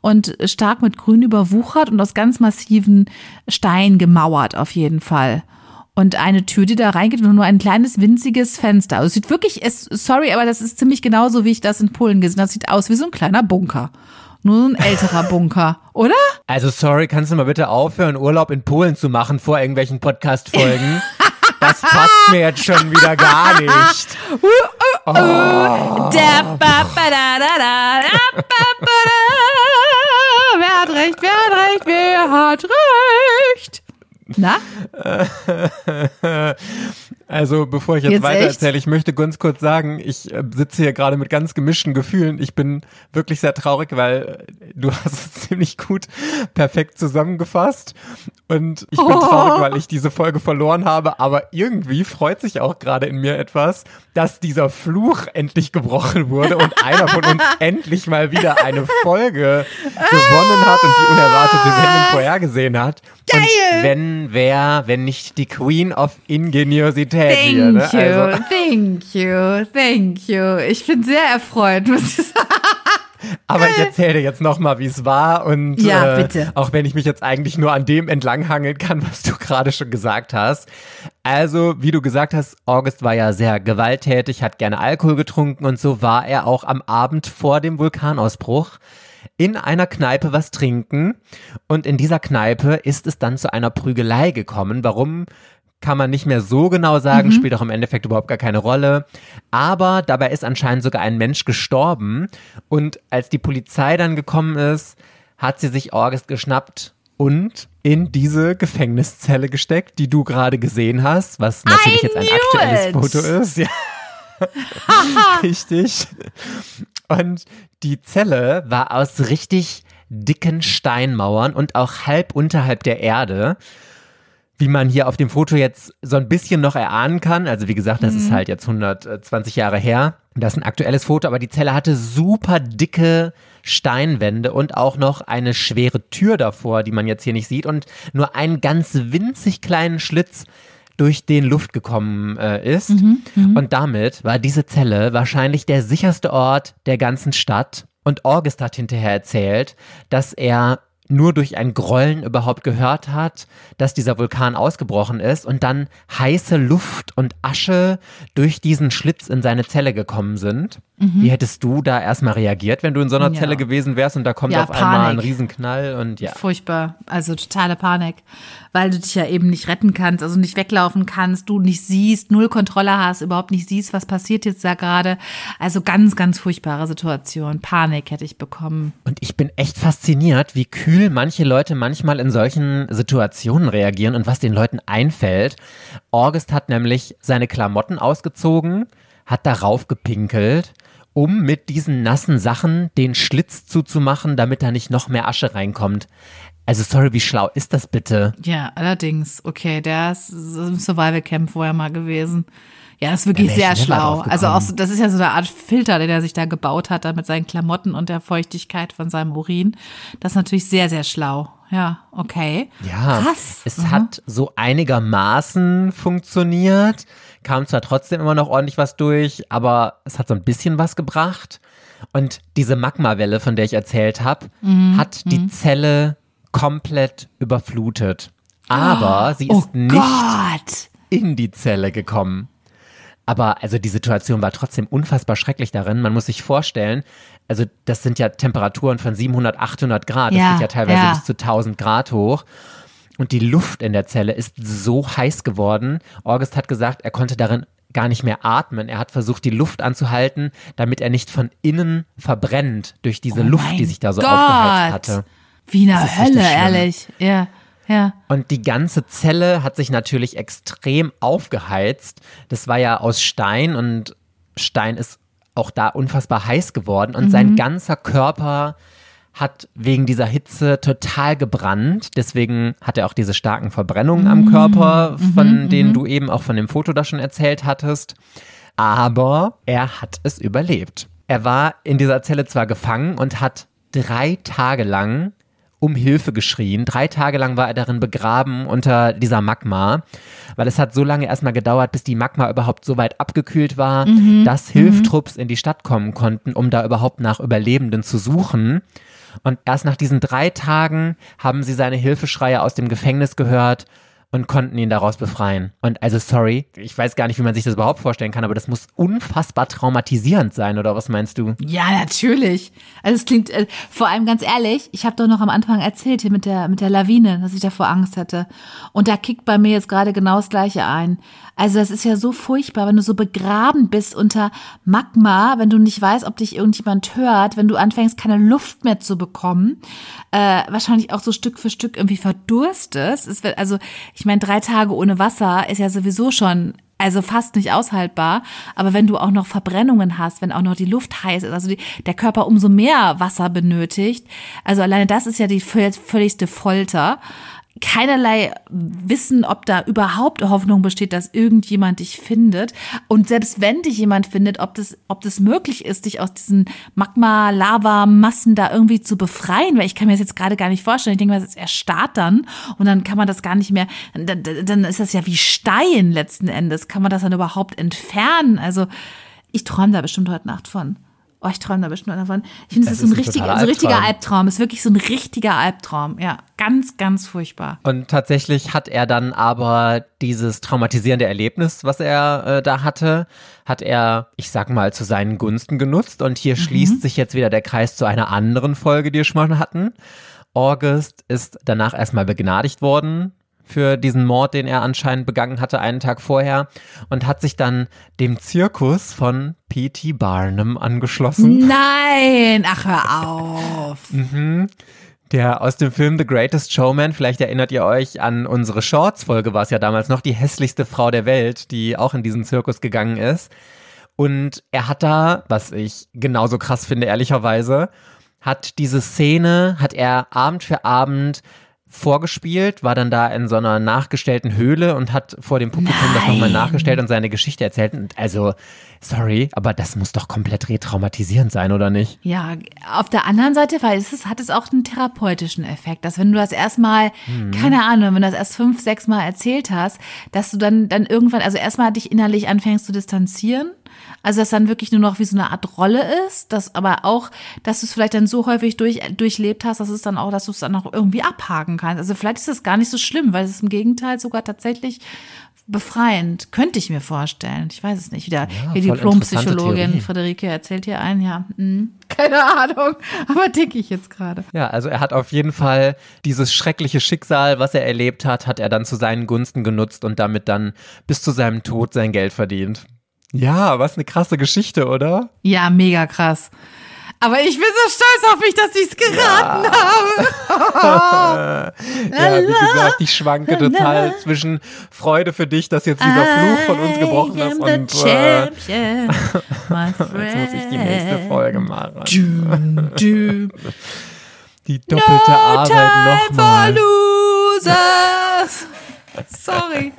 und stark mit Grün überwuchert und aus ganz massiven Steinen gemauert auf jeden Fall. Und eine Tür, die da reingeht, und nur ein kleines winziges Fenster. Also es sieht wirklich, es, sorry, aber das ist ziemlich genauso, wie ich das in Polen gesehen habe. Das sieht aus wie so ein kleiner Bunker. Nur ein älterer Bunker, oder? Also sorry, kannst du mal bitte aufhören, Urlaub in Polen zu machen vor irgendwelchen Podcast-Folgen? Das passt mir jetzt schon wieder gar nicht. Oh. Wer hat recht, wer hat recht, wer hat recht? Na? Also, bevor ich jetzt, Jetzt weiter erzähle, ich möchte ganz kurz sagen, ich äh, sitze hier gerade mit ganz gemischten Gefühlen. Ich bin wirklich sehr traurig, weil äh, du hast es ziemlich gut perfekt zusammengefasst. Und ich bin Oh. traurig, weil ich diese Folge verloren habe. Aber irgendwie freut sich auch gerade in mir etwas, dass dieser Fluch endlich gebrochen wurde und einer von uns endlich mal wieder eine Folge gewonnen hat und die unerwartete Wendung vorhergesehen hat. Geil! Und wenn wer, wenn nicht die Queen of Ingeniosität hier, Thank ne? you, Also, thank you, thank you. Ich bin sehr erfreut, muss ich sagen. aber ich erzähle dir jetzt nochmal, wie es war und Ja, äh, bitte. auch wenn ich mich jetzt eigentlich nur an dem entlanghangeln kann, was du gerade schon gesagt hast. Also, wie du gesagt hast, August war ja sehr gewalttätig, hat gerne Alkohol getrunken und so war er auch am Abend vor dem Vulkanausbruch in einer Kneipe was trinken und in dieser Kneipe ist es dann zu einer Prügelei gekommen. Warum? Kann man nicht mehr so genau sagen, spielt auch im Endeffekt überhaupt gar keine Rolle. Aber dabei ist anscheinend sogar ein Mensch gestorben. Und als die Polizei dann gekommen ist, hat sie sich August geschnappt und in diese Gefängniszelle gesteckt, die du gerade gesehen hast, was natürlich I jetzt ein aktuelles it. Foto ist. Ja. Richtig. Und die Zelle war aus richtig dicken Steinmauern und auch halb unterhalb der Erde. Wie man hier auf dem Foto jetzt so ein bisschen noch erahnen kann. Also wie gesagt, das ist halt jetzt 120 Jahre her. Das ist ein aktuelles Foto, aber die Zelle hatte super dicke Steinwände und auch noch eine schwere Tür davor, die man jetzt hier nicht sieht und nur einen ganz winzig kleinen Schlitz durch den Luft gekommen äh, ist. und damit war diese Zelle wahrscheinlich der sicherste Ort der ganzen Stadt. Und August hat hinterher erzählt, dass er nur durch ein Grollen überhaupt gehört hat, dass dieser Vulkan ausgebrochen ist und dann heiße Luft und Asche durch diesen Schlitz in seine Zelle gekommen sind. Wie hättest du da erstmal reagiert, wenn du in so einer Ja. Zelle gewesen wärst und da kommt Ja, auf einmal ein Panik. Riesenknall und ja. Furchtbar, also totale Panik, weil du dich ja eben nicht retten kannst, also nicht weglaufen kannst, du nicht siehst, null Kontrolle hast, überhaupt nicht siehst, was passiert jetzt da gerade. Also ganz, ganz furchtbare Situation. Panik hätte ich bekommen. Und ich bin echt fasziniert, wie kühl manche Leute manchmal in solchen Situationen reagieren und was den Leuten einfällt. August hat nämlich seine Klamotten ausgezogen, hat darauf gepinkelt, um mit diesen nassen Sachen den Schlitz zuzumachen, damit da nicht noch mehr Asche reinkommt. Also sorry, wie schlau ist das bitte? Ja, allerdings, okay, der ist im Survival Camp vorher mal gewesen. Ja, das ist wirklich sehr schlau. Also auch so, das ist ja so eine Art Filter, den er sich da gebaut hat, da mit seinen Klamotten und der Feuchtigkeit von seinem Urin. Das ist natürlich sehr, sehr schlau. Ja, okay. Ja, Krass. es hat so einigermaßen funktioniert, kam zwar trotzdem immer noch ordentlich was durch, aber es hat so ein bisschen was gebracht. Und diese Magmawelle, von der ich erzählt habe, Mhm, hat die Zelle komplett überflutet. Aber sie ist oh nicht in die Zelle gekommen. Aber also die Situation war trotzdem unfassbar schrecklich darin. Man muss sich vorstellen, also das sind ja Temperaturen von 700, 800 Grad. Das Ja, geht ja teilweise ja. bis zu 1000 Grad hoch. Und die Luft in der Zelle ist so heiß geworden. August hat gesagt, er konnte darin gar nicht mehr atmen. Er hat versucht, die Luft anzuhalten, damit er nicht von innen verbrennt durch diese Luft, die Oh sich da so Gott. aufgeheizt hatte. Wie in der Das ist richtig Hölle, ehrlich. Ja, ja. Und die ganze Zelle hat sich natürlich extrem aufgeheizt. Das war ja aus Stein und Stein ist auch da unfassbar heiß geworden und sein ganzer Körper hat wegen dieser Hitze total gebrannt. Deswegen hat er auch diese starken Verbrennungen am Körper, von denen du eben auch von dem Foto da schon erzählt hattest. Aber er hat es überlebt. Er war in dieser Zelle zwar gefangen und hat drei Tage lang um Hilfe geschrien. Drei Tage lang war er darin begraben unter dieser Magma, weil es hat so lange erstmal gedauert, bis die Magma überhaupt so weit abgekühlt war, dass Hilfstrupps in die Stadt kommen konnten, um da überhaupt nach Überlebenden zu suchen. Und erst nach diesen drei Tagen haben sie seine Hilfeschreie aus dem Gefängnis gehört und konnten ihn daraus befreien. Und also sorry, ich weiß gar nicht, wie man sich das überhaupt vorstellen kann, aber das muss unfassbar traumatisierend sein, oder was meinst du? Ja, natürlich. Also es klingt, äh, vor allem ganz ehrlich, ich habe doch noch am Anfang erzählt hier mit der, mit der Lawine, dass ich davor Angst hatte. Und da kickt bei mir jetzt gerade genau das Gleiche ein. Also es ist ja so furchtbar, wenn du so begraben bist unter Magma, wenn du nicht weißt, ob dich irgendjemand hört, wenn du anfängst, keine Luft mehr zu bekommen, äh, wahrscheinlich auch so Stück für Stück irgendwie verdurstest. Es wird, also, ich meine, drei Tage ohne Wasser ist ja sowieso schon also fast nicht aushaltbar. Aber wenn du auch noch Verbrennungen hast, wenn auch noch die Luft heiß ist, also die, der Körper umso mehr Wasser benötigt, also alleine das ist ja die völ- völligste Folter. Keinerlei Wissen, ob da überhaupt Hoffnung besteht, dass irgendjemand dich findet. Und selbst wenn dich jemand findet, ob das, ob das möglich ist, dich aus diesen Magma-Lava-Massen da irgendwie zu befreien, weil ich kann mir das jetzt gerade gar nicht vorstellen. Ich denke mal, ist erstarrt dann und dann kann man das gar nicht mehr, dann, dann ist das ja wie Stein letzten Endes. Kann man das dann überhaupt entfernen? Also ich träume da bestimmt heute Nacht von. Oh, ich träume da bestimmt davon. Ich finde, Das ist ist ein richtiger, totaler so ein richtiger Albtraum. Albtraum. Ist wirklich so ein richtiger Albtraum. Ja, ganz, ganz furchtbar. Und tatsächlich hat er dann aber dieses traumatisierende Erlebnis, was er äh, da hatte, hat er, ich sag mal, zu seinen Gunsten genutzt. Und hier schließt sich jetzt wieder der Kreis zu einer anderen Folge, die wir schon mal hatten. August ist danach erstmal begnadigt worden für diesen Mord, den er anscheinend begangen hatte einen Tag vorher und hat sich dann dem Zirkus von P.T. Barnum angeschlossen. Nein! Ach, hör auf. Der aus dem Film The Greatest Showman, vielleicht erinnert ihr euch an unsere Shorts-Folge, war es ja damals noch, die hässlichste Frau der Welt, die auch in diesen Zirkus gegangen ist. Und er hat da, was ich genauso krass finde, ehrlicherweise, hat diese Szene, hat er Abend für Abend vorgespielt, war dann da in so einer nachgestellten Höhle und hat vor dem Publikum das nochmal Nein. nachgestellt und seine Geschichte erzählt. Und also, sorry, aber das muss doch komplett retraumatisierend sein, oder nicht? Ja, auf der anderen Seite weil es hat es auch einen therapeutischen Effekt, dass wenn du das erstmal, keine Ahnung, wenn du das erst fünf, sechs Mal erzählt hast, dass du dann, dann irgendwann, also erstmal dich innerlich anfängst zu distanzieren. Also, dass dann wirklich nur noch wie so eine Art Rolle ist, dass aber auch, dass du es vielleicht dann so häufig durch, durchlebt hast, dass es dann auch, dass du es dann auch irgendwie abhaken kannst. Also, vielleicht ist das gar nicht so schlimm, weil es ist im Gegenteil sogar tatsächlich befreiend. Könnte ich mir vorstellen. Ich weiß es nicht. Wieder die voll Diplompsychologin. Friederike erzählt hier ein, ja. hm, Keine Ahnung, aber denke ich jetzt gerade. Ja, also er hat auf jeden Fall dieses schreckliche Schicksal, was er erlebt hat, hat er dann zu seinen Gunsten genutzt und damit dann bis zu seinem Tod sein Geld verdient. Ja, was eine krasse Geschichte, oder? Ja, mega krass. Aber ich bin so stolz auf mich, dass ich es geraten habe. Ja, wie gesagt, ich schwanke total zwischen Freude für dich, dass jetzt dieser Fluch von uns gebrochen ist und äh, jetzt muss ich die nächste. Folge machen. Die doppelte No Arbeit nochmal. Sorry.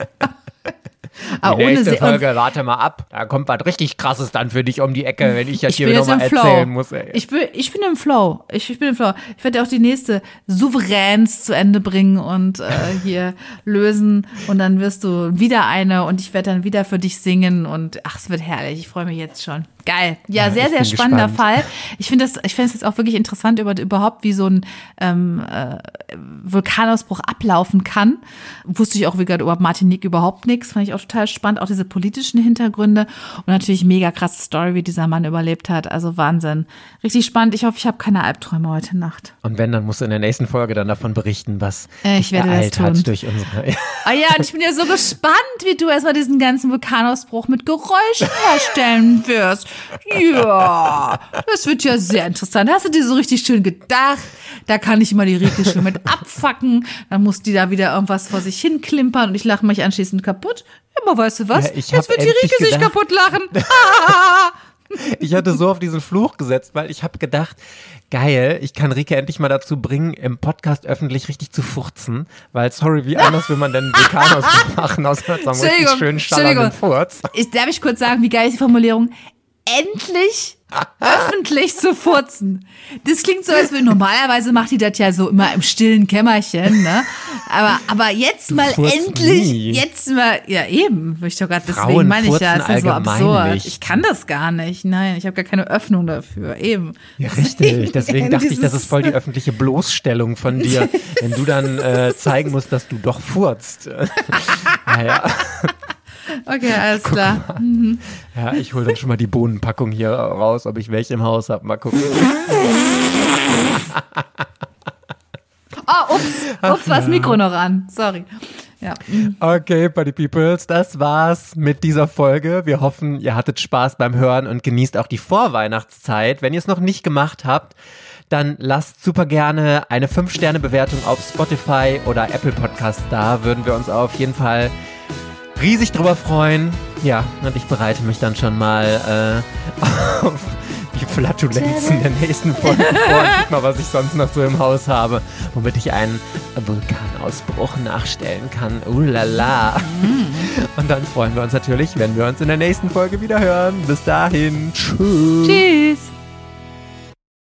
Aber Die ohne nächste Folge, warte mal ab. Da kommt was richtig krasses dann für dich um die Ecke, wenn ich das ich hier jetzt nochmal erzählen muss. Ey. Ich bin, ich bin im Flow. Ich, ich bin im Flow. Ich werde auch die nächste souveräns zu Ende bringen und äh, hier lösen. Und dann wirst du wieder eine und ich werde dann wieder für dich singen. Und ach, es wird herrlich. Ich freue mich jetzt schon. Geil. Ja, Ja, sehr, sehr spannender gespannt. Fall. Ich finde das, ich finde es jetzt auch wirklich interessant über überhaupt, wie so ein ähm, äh, Vulkanausbruch ablaufen kann. Wusste ich auch wie gesagt über Martinique überhaupt nichts. Fand ich auch total spannend, auch diese politischen Hintergründe und natürlich mega krasse Story, wie dieser Mann überlebt hat. Also Wahnsinn. Richtig spannend. Ich hoffe, ich habe keine Albträume heute Nacht. Und wenn, dann musst du in der nächsten Folge dann davon berichten, was Äh, ich werde ereilt hat durch unsere. Ah ja, und ich bin ja so gespannt, wie du erstmal diesen ganzen Vulkanausbruch mit Geräuschen herstellen wirst. Ja, das wird ja sehr interessant. Hast du dir so richtig schön gedacht? Da kann ich immer die Rike schön mit abfacken. Dann muss die da wieder irgendwas vor sich hin klimpern und ich lache mich anschließend kaputt. Aber weißt du was? Ja, ich Jetzt wird die Rike sich gedacht- kaputt lachen. Ich hatte so auf diesen Fluch gesetzt, weil ich habe gedacht, geil, ich kann Rike endlich mal dazu bringen, im Podcast öffentlich richtig zu furzen, weil sorry, wie anders will man denn Vulkanausbruch machen, außer mit einem richtig schönen Entschuldigung. Furz. Ich, darf ich kurz sagen, wie geil ist die Formulierung? Endlich öffentlich zu furzen. Das klingt so, als wenn normalerweise macht die das ja so immer im stillen Kämmerchen, ne? Aber, aber jetzt mal endlich, nie. jetzt mal, ja eben, ich doch gerade, deswegen meine ich ja, ist ja so absurd. nicht. Ich kann das gar nicht. Nein, ich habe gar keine Öffnung dafür. Eben. Ja, richtig. Deswegen dachte ich, das ist voll die öffentliche Bloßstellung von dir, wenn du dann äh, zeigen musst, dass du doch furzt. naja, Okay, alles klar. ja, ich hole dann schon mal die Bohnenpackung hier raus, ob ich welche im Haus habe. Mal gucken. Oh, ups, ups, war das Mikro noch an. Sorry. Ja. Okay, Buddy Peoples, das war's mit dieser Folge. Wir hoffen, ihr hattet Spaß beim Hören und genießt auch die Vorweihnachtszeit. Wenn ihr es noch nicht gemacht habt, dann lasst super gerne eine 5-Sterne-Bewertung auf Spotify oder Apple Podcast da. Würden wir uns auf jeden Fall riesig drüber freuen. Ja, und ich bereite mich dann schon mal äh, auf die Flatulenzen der nächsten Folge vor und guck mal, was ich sonst noch so im Haus habe, womit ich einen Vulkanausbruch nachstellen kann. Ulala. Und dann freuen wir uns natürlich, wenn wir uns in der nächsten Folge wieder hören. Bis dahin. Tschüss. Tschüss.